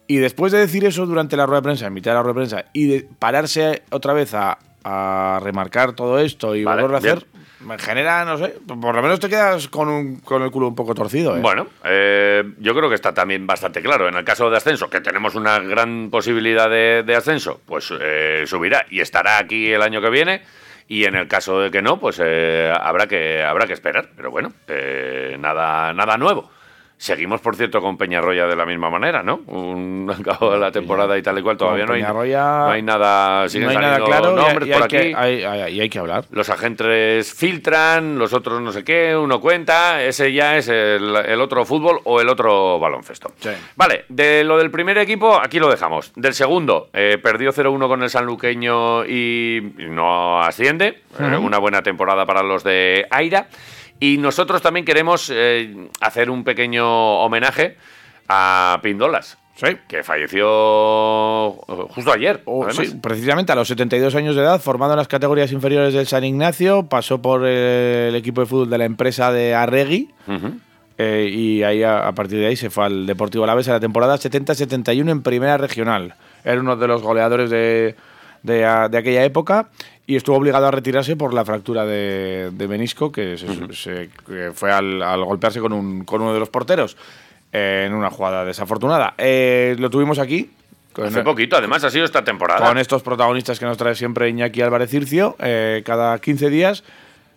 Y después de decir eso durante la rueda de prensa, en mitad de la rueda de prensa, y de pararse otra vez a, a remarcar todo esto y Vale, volverlo a bien. hacer, me genera, no sé, por lo menos te quedas con, un- con el culo un poco torcido. ¿eh? Bueno, eh, yo creo que está también bastante claro. En el caso de ascenso, que tenemos una gran posibilidad de, de ascenso, pues eh, subirá y estará aquí el año que viene. Y en el caso de que no, pues eh, habrá, que, habrá que esperar. Pero bueno, eh, nada, nada nuevo. Seguimos, por cierto, con Peñarroya de la misma manera, ¿no? Un <laughs> acabo de la temporada y tal y cual. Todavía no hay, no hay nada. Siguen no hay nada claro y- nombres y, por hay, aquí. que, hay, hay- y hay que hablar. Los agentes filtran, los otros no sé qué, uno cuenta, ese ya es el, el otro fútbol o el otro baloncesto. Sí. Vale, de lo del primer equipo, aquí lo dejamos. Del segundo, eh, perdió 0-1 con el sanluqueño y y no asciende. Una buena temporada para los de Aira. Y nosotros también queremos eh, hacer un pequeño homenaje a Pindolas. Sí. Que falleció eh, justo ayer. O- además. sí, precisamente a los 72 años de edad, formado en las categorías inferiores del San Ignacio, pasó por eh, el equipo de fútbol de la empresa de Arregui. Eh, y ahí a, a partir de ahí se fue al Deportivo Alavés en la temporada 70-71 en Primera Regional. Era uno de los goleadores de, de, a- de aquella época y estuvo obligado a retirarse por la fractura de, de menisco que, se- se- que fue al, al golpearse con, un, con uno de los porteros eh, en una jugada desafortunada. Eh, lo tuvimos aquí. con- Hace poquito, además, ha sido esta temporada. con estos protagonistas que nos trae siempre Iñaki Álvarez Circio, eh, cada 15 días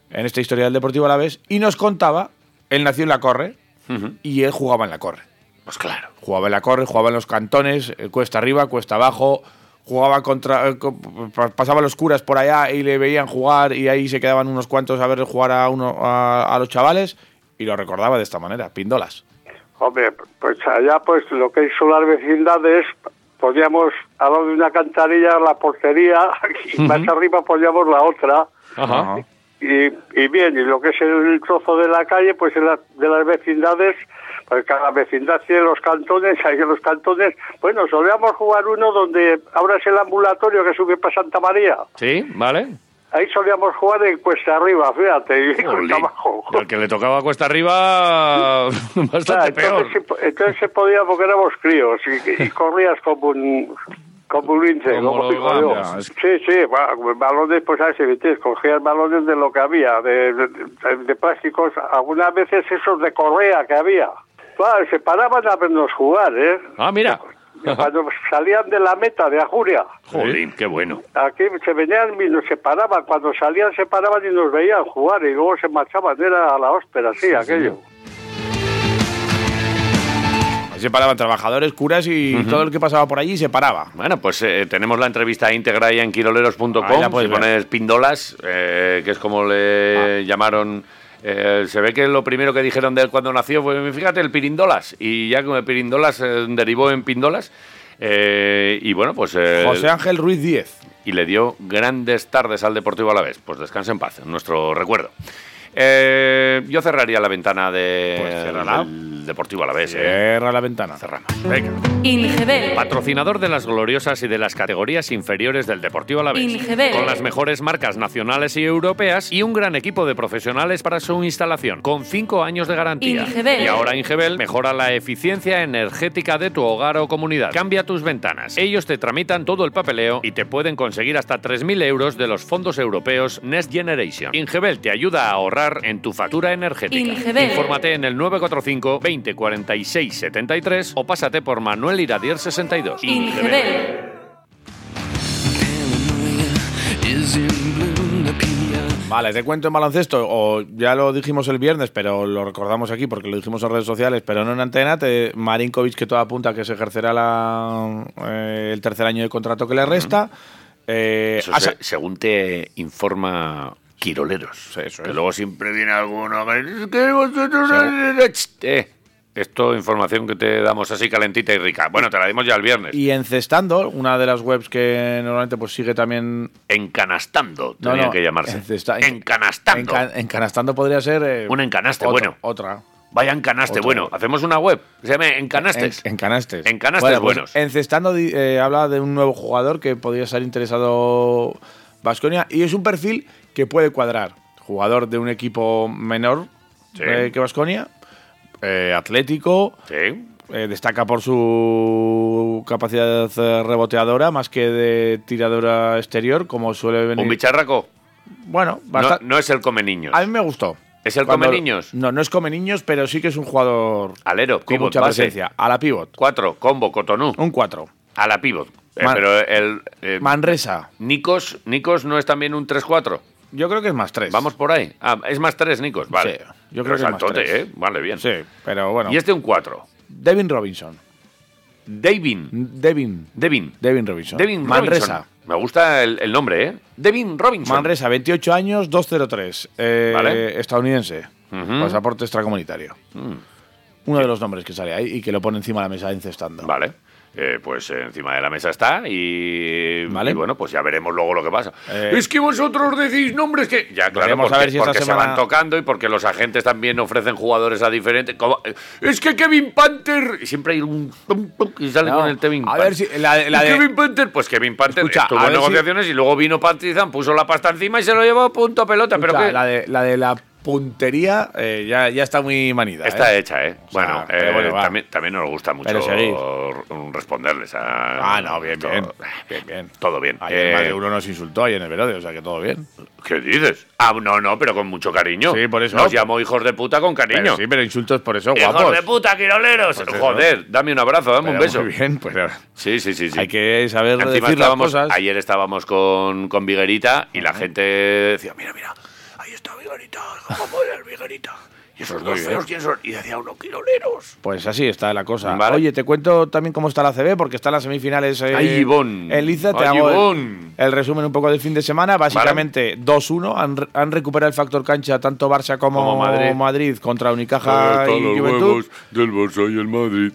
en esta historia del Deportivo Alavés, y nos contaba, él nació en la Corre Ujú. y él jugaba en la Corre. Pues claro. Jugaba en la Corre, jugaba en los cantones, eh, cuesta arriba, cuesta abajo, jugaba contra. eh, co- pa- pasaban los curas por allá y le veían jugar y ahí se quedaban unos cuantos a ver jugar a, uno, a, a los chavales y lo recordaba de esta manera, Pindolas. Hombre, pues allá pues lo que hizo las vecindades, podíamos al lado de una cantarilla la portería <laughs> y más arriba poníamos la otra. Ajá. Y, y bien, y lo que es el trozo de la calle, pues en la- de las vecindades, pues cada vecindad tiene los cantones, <laughs> ahí en los cantones, bueno, solíamos jugar uno donde ahora es el ambulatorio que sube para Santa María. Sí, vale. Ahí solíamos jugar en cuesta arriba, fíjate, y cuesta <laughs> abajo. El que le tocaba cuesta arriba, <laughs> bastante peor. entonces, se, entonces se podía porque éramos críos y, y corrías como un como un lince, Como como digo yo. Sí, sí, balones, pues así, ¿viste? cogías balones de lo que había, de, de, de- de plásticos, algunas veces esos de correa que había. Claro, se paraban a vernos jugar, ¿eh? Ah, mira. Cuando salían de la meta de Ajuria. Joder, qué bueno. Aquí se venían y nos separaban, cuando salían se paraban y nos veían jugar y luego se marchaban, era la hóspeda, sí, aquello. Se paraban trabajadores, curas y todo el que pasaba por allí se paraba. Bueno, pues eh, tenemos la entrevista íntegra ahí en quiroleros.com. La Si pones Pindolas, eh, que es como le Ah. llamaron. eh, se ve que lo primero que dijeron de él cuando nació fue, fíjate, el Pirindolas. Y ya como el Pirindolas derivó en Pindolas. y bueno, pues. José Ángel Ruiz Díez. y le dio grandes tardes al Deportivo Alavés. Pues descanse en paz, nuestro recuerdo. Eh, yo cerraría la ventana de, Pues del Deportivo Alavés. ¿eh? Cierra la ventana. Cerramos. Venga. Ingebel. Patrocinador de las gloriosas y de las categorías inferiores del Deportivo Alavés. Ingebel. Con las mejores marcas nacionales y europeas y un gran equipo de profesionales para su instalación, con cinco años de garantía. Ingebel. Y ahora Ingebel mejora la eficiencia energética de tu hogar o comunidad. Cambia tus ventanas. Ellos te tramitan todo el papeleo y te pueden conseguir hasta 3.000 euros de los fondos europeos Next Generation. Ingebel te ayuda a ahorrar en tu factura energética. Ingebel. Infórmate en el 945 20 46 73 o pásate por Manuel Iradier 62. Ingebel. Vale, te cuento en baloncesto, o ya lo dijimos el viernes, pero lo recordamos aquí porque lo dijimos en redes sociales, pero no en antena. Te, Marinkovic, que todo apunta a que se ejercerá la, eh, el tercer año de contrato que le resta. Eh, se- según te informa Quiroleros. Sí, eso que es. luego siempre viene alguno. "Es que vosotros- Eh, esto información que te damos así calentita y rica. Bueno, te la dimos ya el viernes. y encestando, una de las webs que normalmente pues sigue también. Encanastando No, tenía no, que llamarse. encesta- Encanastando. enca- encanastando podría ser. eh, Un encanaste, otra- bueno. Otra. Vaya encanaste. Otra. Bueno, hacemos una web. Se llama Encanastes. En, encanastes. Encanastes pues, buenos. encestando eh, habla de un nuevo jugador que podría ser interesado Vasconia y es un perfil que puede cuadrar. Jugador de un equipo menor Sí. eh, que Vasconia, atlético, Sí. eh, destaca por su capacidad eh, reboteadora más que de tiradora exterior, como suele venir. Un bicharraco. Bueno, No, es el come niños. a mí me gustó. ¿Es el Cuando- come niños? No, no es come niños, pero sí que es un jugador Alero, con pivot, mucha base. presencia. A la pivot. Cuatro, combo, cotonú. Un 4. A la pivot. Eh, Man- pero el. eh, Manresa. Nikos, Nikos no es también un 3-4. Yo creo que es más 3. Vamos por ahí. Ah, es más 3, Nikos. Vale. Sí, yo creo Pero que es más. ¿eh? Vale, bien. Sí, pero bueno. Y este un 4. Devin Robinson. Devin. Devin. Devin. Devin Robinson. Devin Manresa. Robinson. Me gusta el, el nombre, ¿eh? Devin Robinson. Manresa, 28 años, 203. Eh, Vale. Estadounidense. Pasaporte extracomunitario. Mm, Uno de los nombres que sale ahí y que lo pone encima de la mesa encestando. vale. Eh, pues encima de la mesa está y, Vale. y bueno, pues ya veremos luego lo que pasa. Eh, es que vosotros decís nombres que... Ya, claro, porque, a ver si porque se van tocando y porque los agentes también ofrecen jugadores a diferentes... como- Es que Kevin Panther... Y siempre hay un... pum, pum, y sale No, con el Kevin a Panther. ver si la- la ¿Y de- Kevin Panther, pues Kevin Panther Escucha, a si- negociaciones y luego vino Partizan, puso la pasta encima y se lo llevó a punto pelota. pero que la, de, la de la puntería eh, ya, ya está muy manida. Está ¿eh? hecha, ¿eh? O sea, bueno, eh, bueno, también, también nos gusta mucho responderles a... Ah, no, bien, todo- bien. Bien, bien. Todo bien. Ayer Eh, más de uno nos insultó ahí en el Verode, o sea que todo bien. ¿Qué dices? Ah, no, no, pero con mucho cariño. Sí, por eso. Nos llamó hijos de puta con cariño. Pero sí, pero insultos por eso, ¡Hijos guapos. de puta, quiroleros! Pues eso. Joder, dame un abrazo, dame un beso. Muy bien, pues Sí, sí, sí, sí. hay que saber Encima decir las cosas. ayer estábamos con, con Viguerita y la gente decía, mira, mira, Viguerita, ¿cómo es Viguerita? Y esos dos feos, ¿quién son? Y decía uno, quiroleros. Pues así está la cosa. Vale. Oye, te cuento también cómo está la CB, porque están las semifinales eh, Ay, en Liza. Te Ay, hago el, el resumen un poco del fin de semana. Básicamente 2-1. Han, han recuperado el factor cancha tanto Barça como, Como Madrid. Madrid. contra Unicaja y Juventud. del Barça y el Madrid.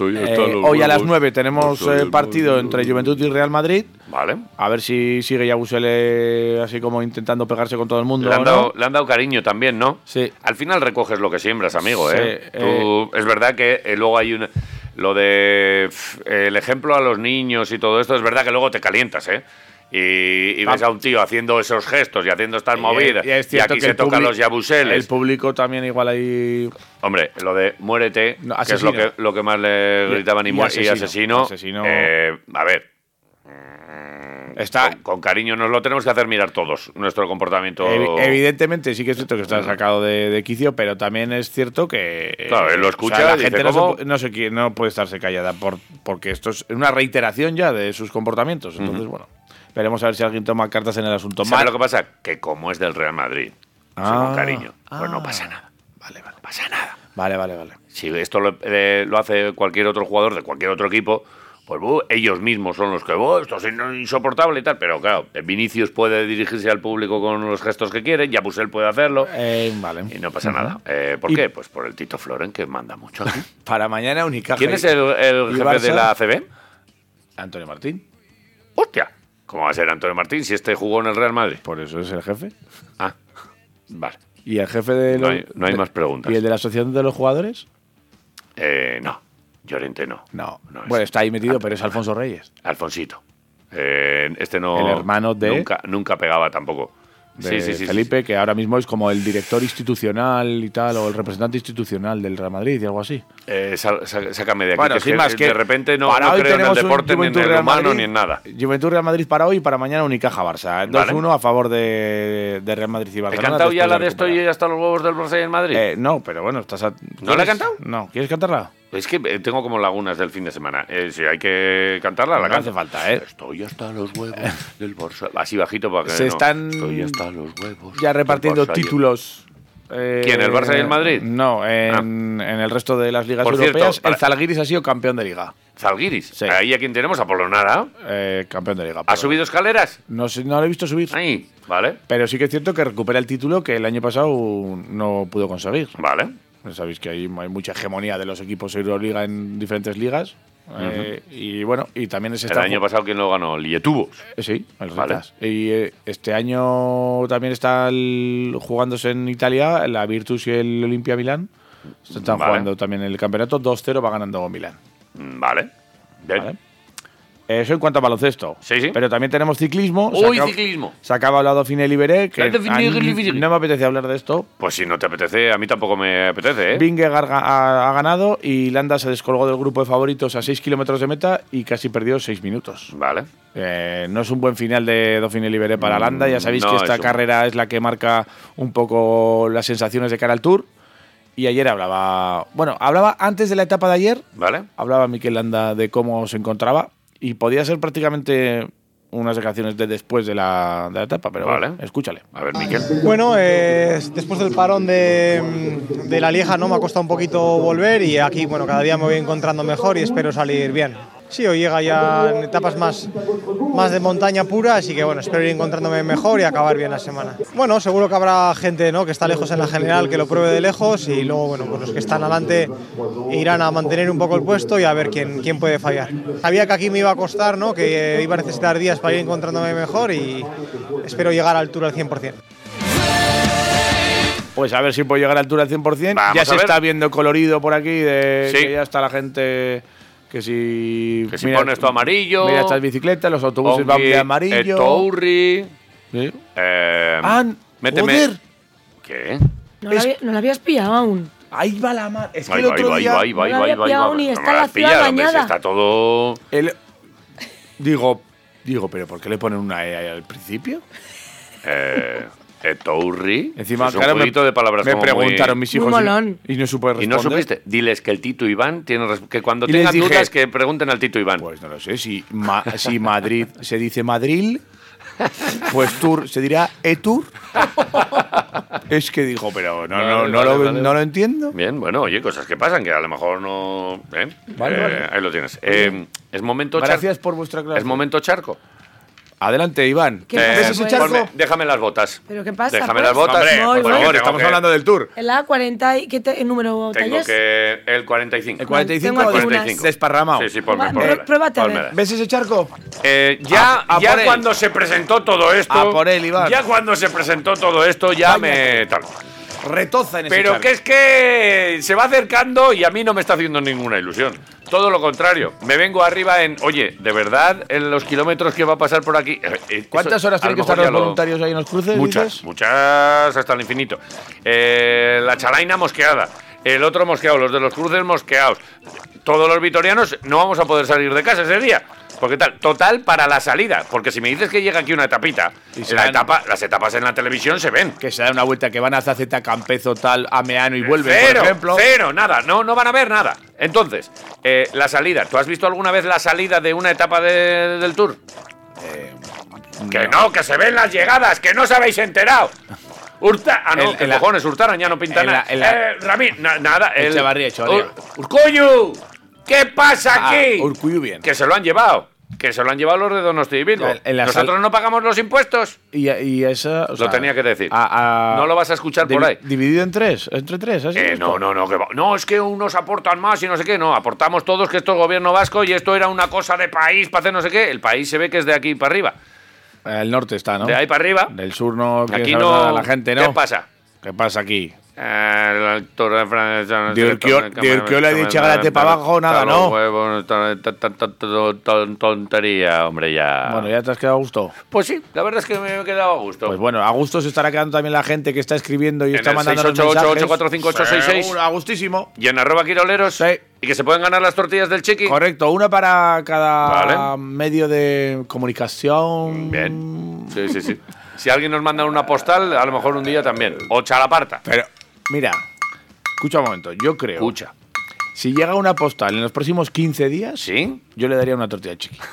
Eh, hoy a las 9 tenemos eh, partido entre Juventud y Real Madrid. Vale. A ver si sigue Yabusele eh, así como intentando pegarse con todo el mundo. Le han, no. dado, le han dado cariño también, ¿no? Sí. Al final recoges lo que siembras, amigo, Sí, ¿eh? Tú- es verdad que eh, luego hay un... Lo de... el ejemplo a los niños y todo esto, es verdad que luego te calientas, ¿eh? Y, y ves a un tío haciendo esos gestos y haciendo estas movidas. Y es Y, cierto aquí que se tocan los yabuseles. El público también igual ahí. Hombre, lo de muérete, No, que es lo que, lo que más le gritaban y, y asesino. asesino. Asesino. eh, a ver. Está- Con, con cariño nos lo tenemos que hacer mirar todos, nuestro comportamiento. Evi- Evidentemente sí que es cierto que está sacado de, de quicio, pero también es cierto que eh, Claro, él lo o escucha sea, la dice, gente no, se ¿cómo? no, se quiere- no puede estarse callada por, porque esto es una reiteración ya de sus comportamientos. Entonces, bueno, veremos a ver si alguien toma cartas en el asunto. ¿Sabes lo que pasa? Que como es del Real Madrid, Ah, con cariño, pues no ah. pasa nada. Vale, vale. No pasa nada. Vale, vale, vale. Si esto lo, eh, lo hace cualquier otro jugador de cualquier otro equipo, pues ellos mismos son los que, "Buh, esto es in- insoportable y tal. Pero claro, Vinicius puede dirigirse al público con los gestos que quiere, Yabusel puede hacerlo. Eh, vale. Y no pasa nada. Eh, ¿Por Y- qué? Pues por el Tito Floren, que manda mucho. <laughs> Para mañana Unicaja. ¿Quién es el, jefe Barça? de la ACB? Antonio Martín. ¡Hostia! ¿Cómo va a ser Antonio Martín si este jugó en el Real Madrid? Por eso es el jefe. Ah, vale. ¿Y el jefe de No los- hay- no hay de- más preguntas. ¿Y el de la asociación de los jugadores? Eh, no, Llorente no. No. No, bueno, es- está ahí metido, pero es Alfonso Reyes. Alfonsito. Eh, este no. El hermano de- Nunca, nunca pegaba tampoco. De sí, sí, sí, sí, Felipe, que ahora mismo es como el director institucional y tal, o el representante institucional del Real Madrid y algo así. Eh, sá- sá- sácame de aquí. Bueno, que es sin que más que de repente no, para no hoy creo en el tenemos un deporte ni en el Real humano Madrid- ni en nada. Juventud Real Madrid para hoy y para mañana Unicaja Barça. 2-1 Vale. a favor de, de Real Madrid y ¿He Barcelona. cantado ya la de estoy recuperar. hasta los huevos del Barça y el Madrid? Eh, no, pero bueno, estás a- ¿No la he cantado? No, ¿quieres cantarla? Es que eh, tengo como lagunas del fin de semana. Eh, si hay que cantarla, la No canto. hace falta, ¿eh? Estoy hasta los huevos del Barça. Así bajito para que Se no. están Estoy hasta los huevos. Ya repartiendo títulos. eh, ¿Quién, el Barça y el Madrid? Ah. No, en, en el resto de las ligas Por cierto, europeas, para- el Zalgiris ha sido campeón de liga. Zalgiris. Sí. Ahí a quien tenemos, a Polonara. Eh, campeón de liga. ¿Ha subido escaleras? No, no lo he visto subir. Ahí, vale. Pero sí que es cierto que recupera el título que el año pasado no pudo conseguir. Vale. Sabéis que hay, hay mucha hegemonía de los equipos Euroliga en diferentes ligas. eh, y bueno, y también es El año pasado, ¿quién lo ganó? Lietubos. Eh, Sí, el Vale. Y eh, este año también está el- jugándose en Italia la Virtus y el Olimpia Milán. Están Vale. jugando también el campeonato. 2-0 va ganando Milán. Vale. Bien. Vale. Eso en cuanto a baloncesto. Sí, sí. Pero también tenemos ciclismo. Se acaba- ciclismo. Se acaba hablado Fine Liberé, que Liberé. no me apetece hablar de esto. Pues si no te apetece, a mí tampoco me apetece, ¿eh? Vingegaard ha, ha ganado y Landa se descolgó del grupo de favoritos a 6 kilómetros de meta y casi perdió 6 minutos. Vale. Eh, no es un buen final de Dauphiné Libéré para Landa. Ya sabéis no, que esta carrera es la que marca un poco las sensaciones de cara al Tour. Y ayer hablaba, bueno, hablaba antes de la etapa de ayer, Vale. hablaba Miquel Landa de cómo se encontraba y podía ser prácticamente unas declaraciones de después de la, de la etapa, pero Vale. bueno, escúchale. A ver, Miquel. Bueno, eh, después del parón de, de la Lieja no me ha costado un poquito volver y aquí bueno cada día me voy encontrando mejor y espero salir bien. Sí, hoy llega ya en etapas más, más de montaña pura, así que bueno, espero ir encontrándome mejor y acabar bien la semana. Bueno, seguro que habrá gente ¿no? que está lejos en la general que lo pruebe de lejos y luego bueno, pues los que están adelante irán a mantener un poco el puesto y a ver quién, quién puede fallar. Sabía que aquí me iba a costar, ¿no? que iba a necesitar días para ir encontrándome mejor y espero llegar a altura al 100%. Pues a ver si puedo llegar a altura al 100%. Vamos ya se está viendo colorido por aquí, de Sí. que ya está la gente que si... Que si pones tu amarillo. Mira estas bicicletas, los autobuses van de amarillo. Etourri. Sí. Eh, Ah, méteme. joder. ¿Qué? No la, había- no la habías pillado aún. Ahí va la mar. Es que Ahí el otro ahí día... ahí va, ahí No va, la ahí va, está la ciudad bañada. Está todo. el- digo, digo, pero ¿por qué le ponen una E ahí al principio? Eh, Etourri. Encima, es un claro, me, de palabras me como muy- preguntaron mis Muy hijos y- molón. y, no supe ¿Y responder. no supiste? Diles que el Tito Iván tiene que cuando Y tengan dije- dudas que pregunten al Tito Iván. Pues no lo sé, si, ma- si Madrid se dice Madrid, pues Tour se dirá E-Tour. es que digo, pero no, no, Vale, no, vale, lo, vale. no lo entiendo. Bien, bueno, oye, cosas que pasan que a lo mejor no. ¿eh? Vale, Eh, vale. Ahí lo tienes. Eh, es momento charco. Gracias por vuestra clase. Es momento charco. Adelante, Iván. ¿Qué Eh, pasa, ese pues? charco? ponme- déjame las botas. ¿Pero qué pasa, Déjame pues? las botas. Hombre, por favor, estamos que- hablando del Tour. El A40 y ¿qué te- el número Tengo tallas? que. El 45. El 45 Tengo des- algunas. desparramado. Sí, sí, ponme, Va, ponme. pr- pruébate Ponme. ¿Ves ese charco? Eh, ya A- a ya él. cuando se presentó todo esto. A por él, Iván. Ya cuando se presentó todo esto, ya Vaya. me. tal. Retoza en ese Pero charco. que es que se va acercando y a mí no me está haciendo ninguna ilusión. Todo lo contrario. Me vengo arriba en, oye, de verdad, en los kilómetros que va a pasar por aquí. eh, eh, ¿Cuántas horas tienen que estar los lo- voluntarios ahí en los cruces? Muchas, dices? muchas hasta el infinito. Eh, la chalaina mosqueada. El otro mosqueado, los de los cruces mosqueados. Todos los vitorianos no vamos a poder salir de casa ese día. Porque tal, total para la salida. Porque si me dices que llega aquí una etapita, Y se la etapa, las etapas en la televisión se ven. Que se da una vuelta, que van a Zaceta, Campezo, tal, a Meano y vuelven, cero, por ejemplo. Cero, nada, no, no van a ver nada. Entonces, eh, la salida. ¿Tú has visto alguna vez la salida de una etapa de- del Tour? que no. que se ven las llegadas, que no os habéis enterado. Hurta, ah, no, En- que en la- cojones, Hurtaran ya no pinta en la- nada. en la- Eh, Ramín, na- nada. el- Echevarría, Echevarría. Ur- ¿qué pasa Ah, aquí? Bien. Que se lo han llevado. Que se lo han llevado los de Donosti y Bilbo. En- en la Nosotros sal- no pagamos los impuestos. Y, y esa. o Lo tenía que decir. a- a- No lo vas a escuchar por ahí. Dividido en tres, entre tres. Eh, no, no, no, que va- no, es que unos aportan más y no sé qué, no, aportamos todos que esto es gobierno vasco y esto era una cosa de país para hacer no sé qué. El país se ve que es de aquí para arriba. El norte está, ¿no? De ahí para arriba. Del sur no. Aquí no- La gente, ¿no? ¿Qué pasa? ¿Qué pasa aquí? El actor de Francia. Le ha dicho, "Gárate pa' abajo", nada, ¿no? Huevos, tontería, hombre, ya. Bueno, ya te has quedado a gusto. Pues sí, la verdad es que me he quedado a gusto. Pues bueno, a gusto se estará quedando también la gente que está escribiendo y está mandando 688-845-866. Seguro, A gustísimo. y en arroba quiroleros. Sí. Y que se pueden ganar las tortillas del chiqui. Correcto, una para cada Vale. medio de comunicación. Bien. Sí, sí, sí. Si alguien nos manda una postal, a lo mejor un día también. O chalaparta. Pero, mira, escucha un momento, yo creo. Escucha. Si llega una postal en los próximos 15 días, ¿Sí? yo le daría una tortilla chiqui. <laughs>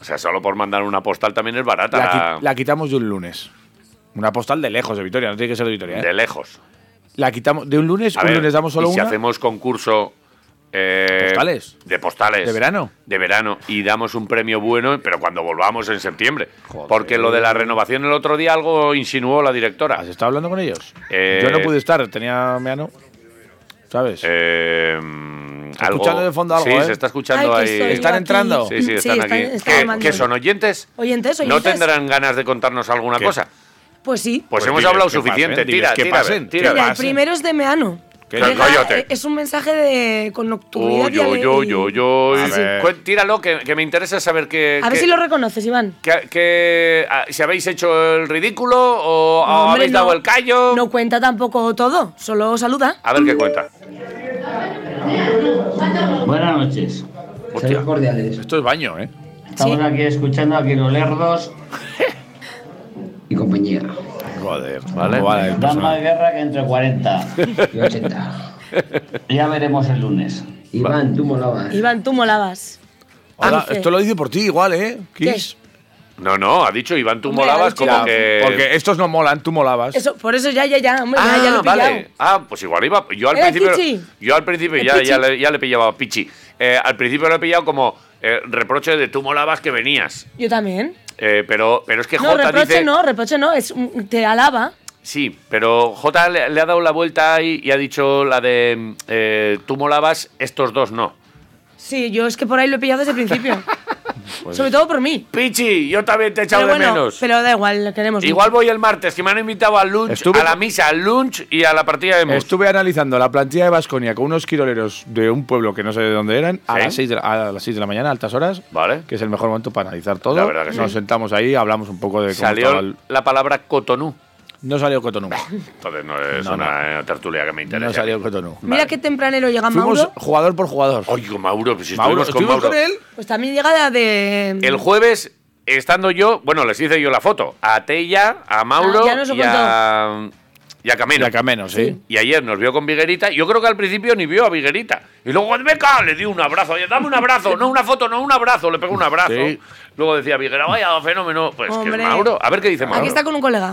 O sea, solo por mandar una postal también es barata. La, qui- la quitamos de un lunes. Una postal de lejos de Vitoria, no tiene que ser de Vitoria. ¿eh? De lejos. La quitamos de un lunes, A un ver, lunes damos solo y si una. hacemos concurso... eh, ¿Postales? De postales. ¿De verano? De verano. Y damos un premio bueno, pero cuando volvamos en septiembre. Porque lo de la renovación el otro día algo insinuó la directora. ¿Has estado hablando con ellos? Eh, Yo no pude estar, tenía meano. ¿Sabes? Eh, algo- escuchando de fondo algo, Sí, ¿eh? se está escuchando Ay, que ahí. ¿Están aquí. entrando? Sí, sí, están aquí. están ¿Qué-. ¿Qué son oyentes? Oyentes, ¿No oyentes. tendrán ganas de contarnos alguna ¿Qué? cosa? Pues sí. Pues, Pues hemos hablado que suficiente. pasen, diles tira, que tira, pasen, tira. que Mira, el pasen. primero es de Meano. ¿Qué? Llega- Cállate. Es un mensaje de con nocturnidad Uy, y ale- uy, uy, uy, uy. A ver. Cuen- Tíralo, que, que me interesa saber que, A ver si lo reconoces, Iván. que- que- ah, si habéis hecho el ridículo o No, hombre, habéis dado no- el callo. No cuenta tampoco todo, solo saluda. A ver qué cuenta. Buenas noches. Hostia. Cordiales. Esto es baño, ¿eh? Estamos Sí. aquí escuchando a Quiero Lerdos <laughs> y compañía. Joder, Vale. ¿cómo va el Dan personal? más guerra que entre 40 <laughs> y 80. Ya veremos el lunes. Iván, tú molabas. Iván, tú molabas. Hola, esto lo dice por ti igual, ¿eh? Kiss. No, no, ha dicho Iván, tú Hombre, molabas como Ya, que. Porque estos no molan, tú molabas. Eso, por eso ya, ya, ya, hombre, ya, Ah, ya lo he pillado. vale. Ah, pues igual iba. Yo al ¿Era principio. Pichi? Yo al principio ¿El ya, Pichi? ya, le, ya le pillaba a Pichi. Eh, al principio lo he pillado como eh, reproche de tú molabas que venías. Yo también. Eh, pero, pero es que No, Jota reproche dice. no, reproche no, es un- te alaba. Sí, pero J le, le ha dado la vuelta y, y ha dicho la de eh, tú molabas, estos dos no. Sí, yo es que por ahí lo he pillado desde el principio. <laughs> Sobre todo por mí. Pichi, yo también te he echado Pero de bueno, menos. pero da igual, lo queremos. Igual mucho. voy el martes, que me han invitado al lunch, Estuve- a la misa, al lunch y a la partida de mus. Estuve analizando la plantilla de Vasconia con unos quiroleros de un pueblo que no sé de dónde eran a ¿Sí? las 6 de la, a las seis de la mañana, altas horas, Vale. que es el mejor momento para analizar todo. La verdad que sí. Nos sentamos ahí, hablamos un poco de cómo Salió estaba el- la palabra cotonú. No salió Cotonou. Entonces no es No, una tertulia que me interesa. no salió Cotonou. Mira qué tempranero llega Fuimos Mauro. jugador por jugador. Oye, Mauro, pues si Mauro, estuvimos con ¿estuvimos Mauro. con él? Pues también llega de. El jueves, estando yo, bueno, les hice yo la foto. A Tella, a Mauro Ah, ya y, a, y a Cameno. Ya Cameno, sí. Y ayer nos vio con Viguerita. Yo creo que al principio ni vio a Viguerita. Y luego, venga, le di un abrazo. Dame un abrazo. No una foto, no un abrazo. Le pegó un abrazo. Sí. Luego decía Viguera, vaya fenómeno. Pues que Hombre. es Mauro. A ver qué dice Mauro. Aquí está con un colega.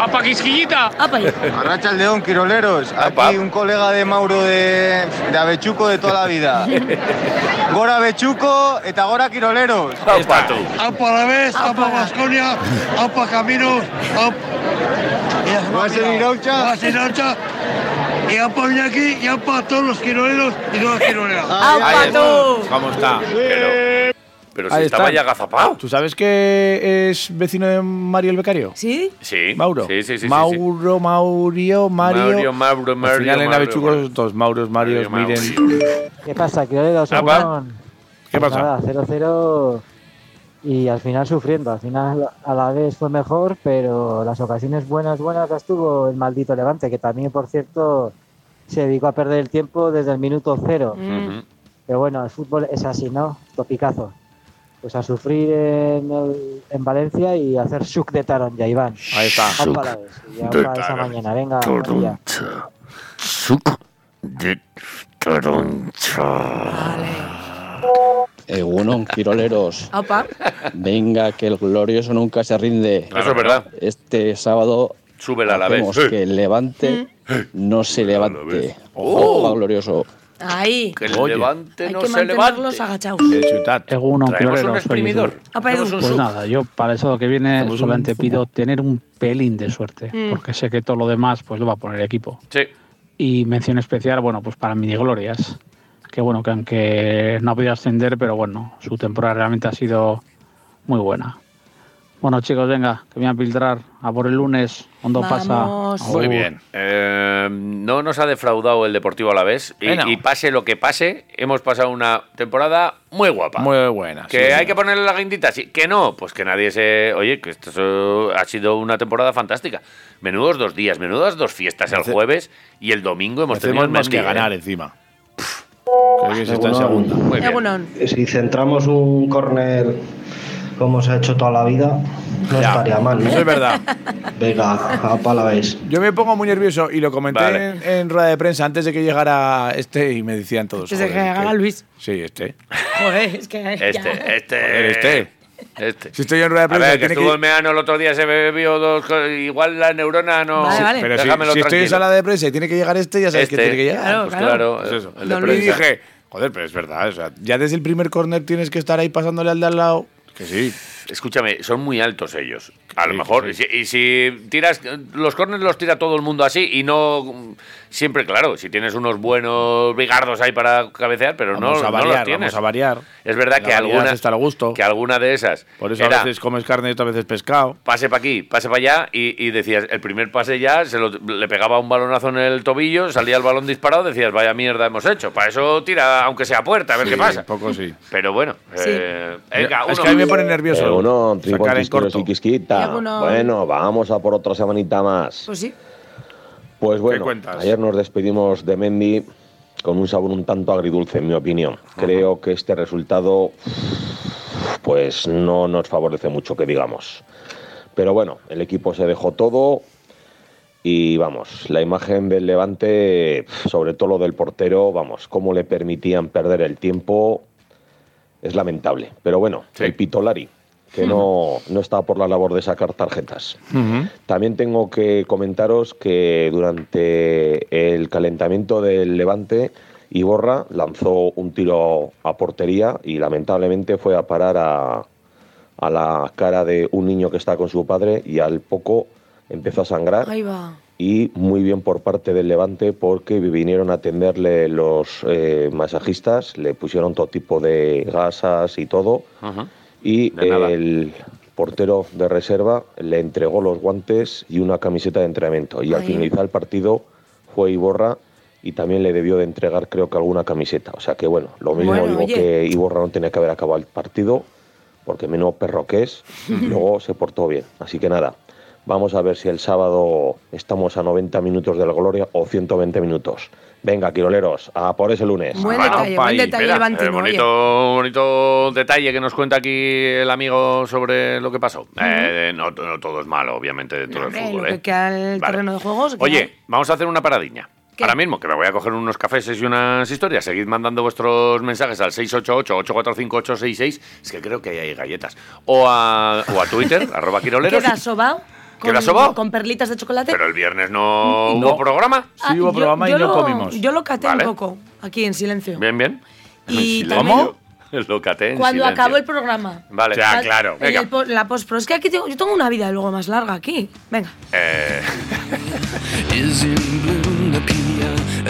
¡Apa, quisquillita! Apa. Arracha el León, Quiroleros. Apa. Aquí un colega de Mauro de, de Avechuco de toda la vida. <laughs> Gora Avechuco, eta gora Quiroleros. Opa, tú. Apa Alavés, apa Baskonia, apa Caminos, apa Vas en Iraucha. Iracha, y apa Iñaki, y apa todos los quiroleros y todas las quiroleras. ¡Apa tú! ¿Cómo está? Pero, pero si Ahí estaba está. ya agazapado. ¿Tú sabes que es vecino de Mario el Becario? ¿Sí? Sí. Mauro. Sí, sí, sí. sí, sí. Mauro, Maurio, Mario. Mario, Mauro, Al Mario. final en Avechucos, dos Mauros, Marios, Mario, miren. Mauro. ¿Qué pasa, Quiroleros? Apa. Segurón? ¿Qué Pues pasa? Nada, 0-0 y al final sufriendo. Al final a la vez fue mejor, pero las ocasiones buenas, buenas las tuvo el maldito Levante, que también, por cierto, se dedicó a perder el tiempo desde el minuto cero. Pero bueno, el fútbol es así, ¿no? Topicazo. Pues a sufrir en, el- en Valencia y a hacer shook de Taron ya, Iván. Ahí está. Ya de esa mañana. Venga, buen día. de Toronto. Egunon, Quiroleros. Apa. Venga, que el glorioso nunca se rinde. Eso es verdad. Este sábado Súbela a la vez. que el Levante no se levante. Ojo, glorioso. Ahí. Que el Oye. levante Hay no que se mantenerlos levante. agachados. Ciutat. Eguno, Traemos un soy exprimidor. Apa, Edu. Un Pues sub. nada, yo para eso que viene Hacemos un- solamente pido tener un pelín de suerte, Mm. porque sé que todo lo demás pues lo va a poner el equipo. Sí. Y mención especial, bueno, pues para Mini Glorias, que bueno, que aunque no ha podido ascender, pero bueno, su temporada realmente ha sido muy buena. Bueno, chicos, venga, que voy a filtrar a por el lunes. Cuando pasa. Vamos. Muy bien. Eh, no nos ha defraudado el Deportivo a la vez. Y, Eh, no. y pase lo que pase, hemos pasado una temporada muy guapa. Muy buena. Que sí, hay sí. que ponerle la guindita, sí. Que no, pues que nadie se. Oye, que esto ha sido una temporada fantástica. Menudos dos días, menudas dos fiestas el jueves y el domingo hemos tenido más que ¿eh? ganar encima. Creo que se está en segunda. Muy bien. Si centramos un córner como se ha hecho toda la vida, no Ya, estaría mal, ¿no? Eso es verdad. Venga, a pala vez. Yo me pongo muy nervioso y lo comenté Vale. en, en rueda de prensa antes de que llegara este y me decían todos. Antes de que "Joder, llegara Luis. Sí, este. Joder, es que. ya. Este, este. Joder, este. Este. Si estoy en rueda de A prensa, ver, que estuvo que- el meano el otro día, se bebió dos. Igual la neurona no. Vale, vale. Pero si, estoy en sala de prensa y tiene que llegar este, ya sabes que Este. tiene que llegar. Claro, Pues claro. claro, Pues eso. el de y prensa. dije, joder, pero es verdad. O sea, ya desde el primer córner tienes que estar ahí pasándole al de al lado. Que sí. Escúchame, son muy altos ellos. A lo mejor. sí. Y, si, y si tiras. Los corners los tira todo el mundo así y no. Siempre, claro, si tienes unos buenos bigardos ahí para cabecear, pero no, Vamos a no variar, los tienes. vamos a variar. Es verdad La que variedad alguna, está al gusto. que alguna de esas Por eso era a veces comes carne y otras veces pescado. pase para aquí, pase para allá y, y decías, el primer pase ya, se lo- le pegaba un balonazo en el tobillo, salía el balón disparado, decías, vaya mierda hemos hecho. Para eso tira, aunque sea puerta, a ver Sí, qué pasa. Poco sí. Pero bueno, Sí. eh, venga, es uno que a mí me pone nervioso. Eh, uno, corto. y quisquita. Bueno, vamos a por otra semanita más. Pues sí. Pues bueno, ayer nos despedimos de Mendy con un sabor un tanto agridulce, en mi opinión. Creo que este resultado, pues no nos favorece mucho, que digamos. Pero bueno, el equipo se dejó todo y vamos, la imagen del Levante, sobre todo lo del portero, vamos, cómo le permitían perder el tiempo, es lamentable. Pero bueno, Sí. el Pitolari, que no, no está por la labor de sacar tarjetas. También tengo que comentaros que durante el calentamiento del Levante, Iborra lanzó un tiro a portería y lamentablemente fue a parar a, a la cara de un niño que está con su padre y al poco empezó a sangrar Ahí va. y muy bien por parte del Levante porque vinieron a atenderle los eh, masajistas, le pusieron todo tipo de gasas y todo Ajá. Y el portero de reserva le entregó los guantes y una camiseta de entrenamiento y al finalizar el partido fue Iborra y también le debió de entregar creo que alguna camiseta. O sea que bueno, lo mismo Bueno, digo oye. que Iborra no tenía que haber acabado el partido porque menos perro que es y luego se portó bien. Así que nada, vamos a ver si el sábado estamos a 90 minutos de la gloria o 120 minutos. Venga, quiroleros, a por ese lunes. Buen detalle, buen detalle espera, levantino, eh, bonito, bonito detalle que nos cuenta aquí el amigo sobre lo que pasó. Eh, no, no todo es malo, obviamente, de todo el fútbol. lo eh. que queda el Vale. terreno de juegos. que Oye, hay. vamos a hacer una paradiña. ¿Qué? Ahora mismo, que me voy a coger unos cafés y unas historias. Seguid mandando vuestros mensajes al 688-845-866. Es que creo que ahí hay galletas. O a, o a Twitter, <laughs> arroba quiroleros. ¿Queda sobao? ¿Queda Con- sobao? Con perlitas de chocolate. Pero el viernes no, No. hubo programa. Ah, Sí hubo yo- programa y yo no lo- comimos. Yo lo caté Vale. un poco, aquí en silencio. Bien, bien. Y silencio. <laughs> Lo caté en Cuando silencio. acabó el programa. Vale, Ya, claro. Venga. el la post-pro. Es que aquí tengo, yo tengo una vida luego más larga aquí. Venga. Eh, <laughs> <laughs>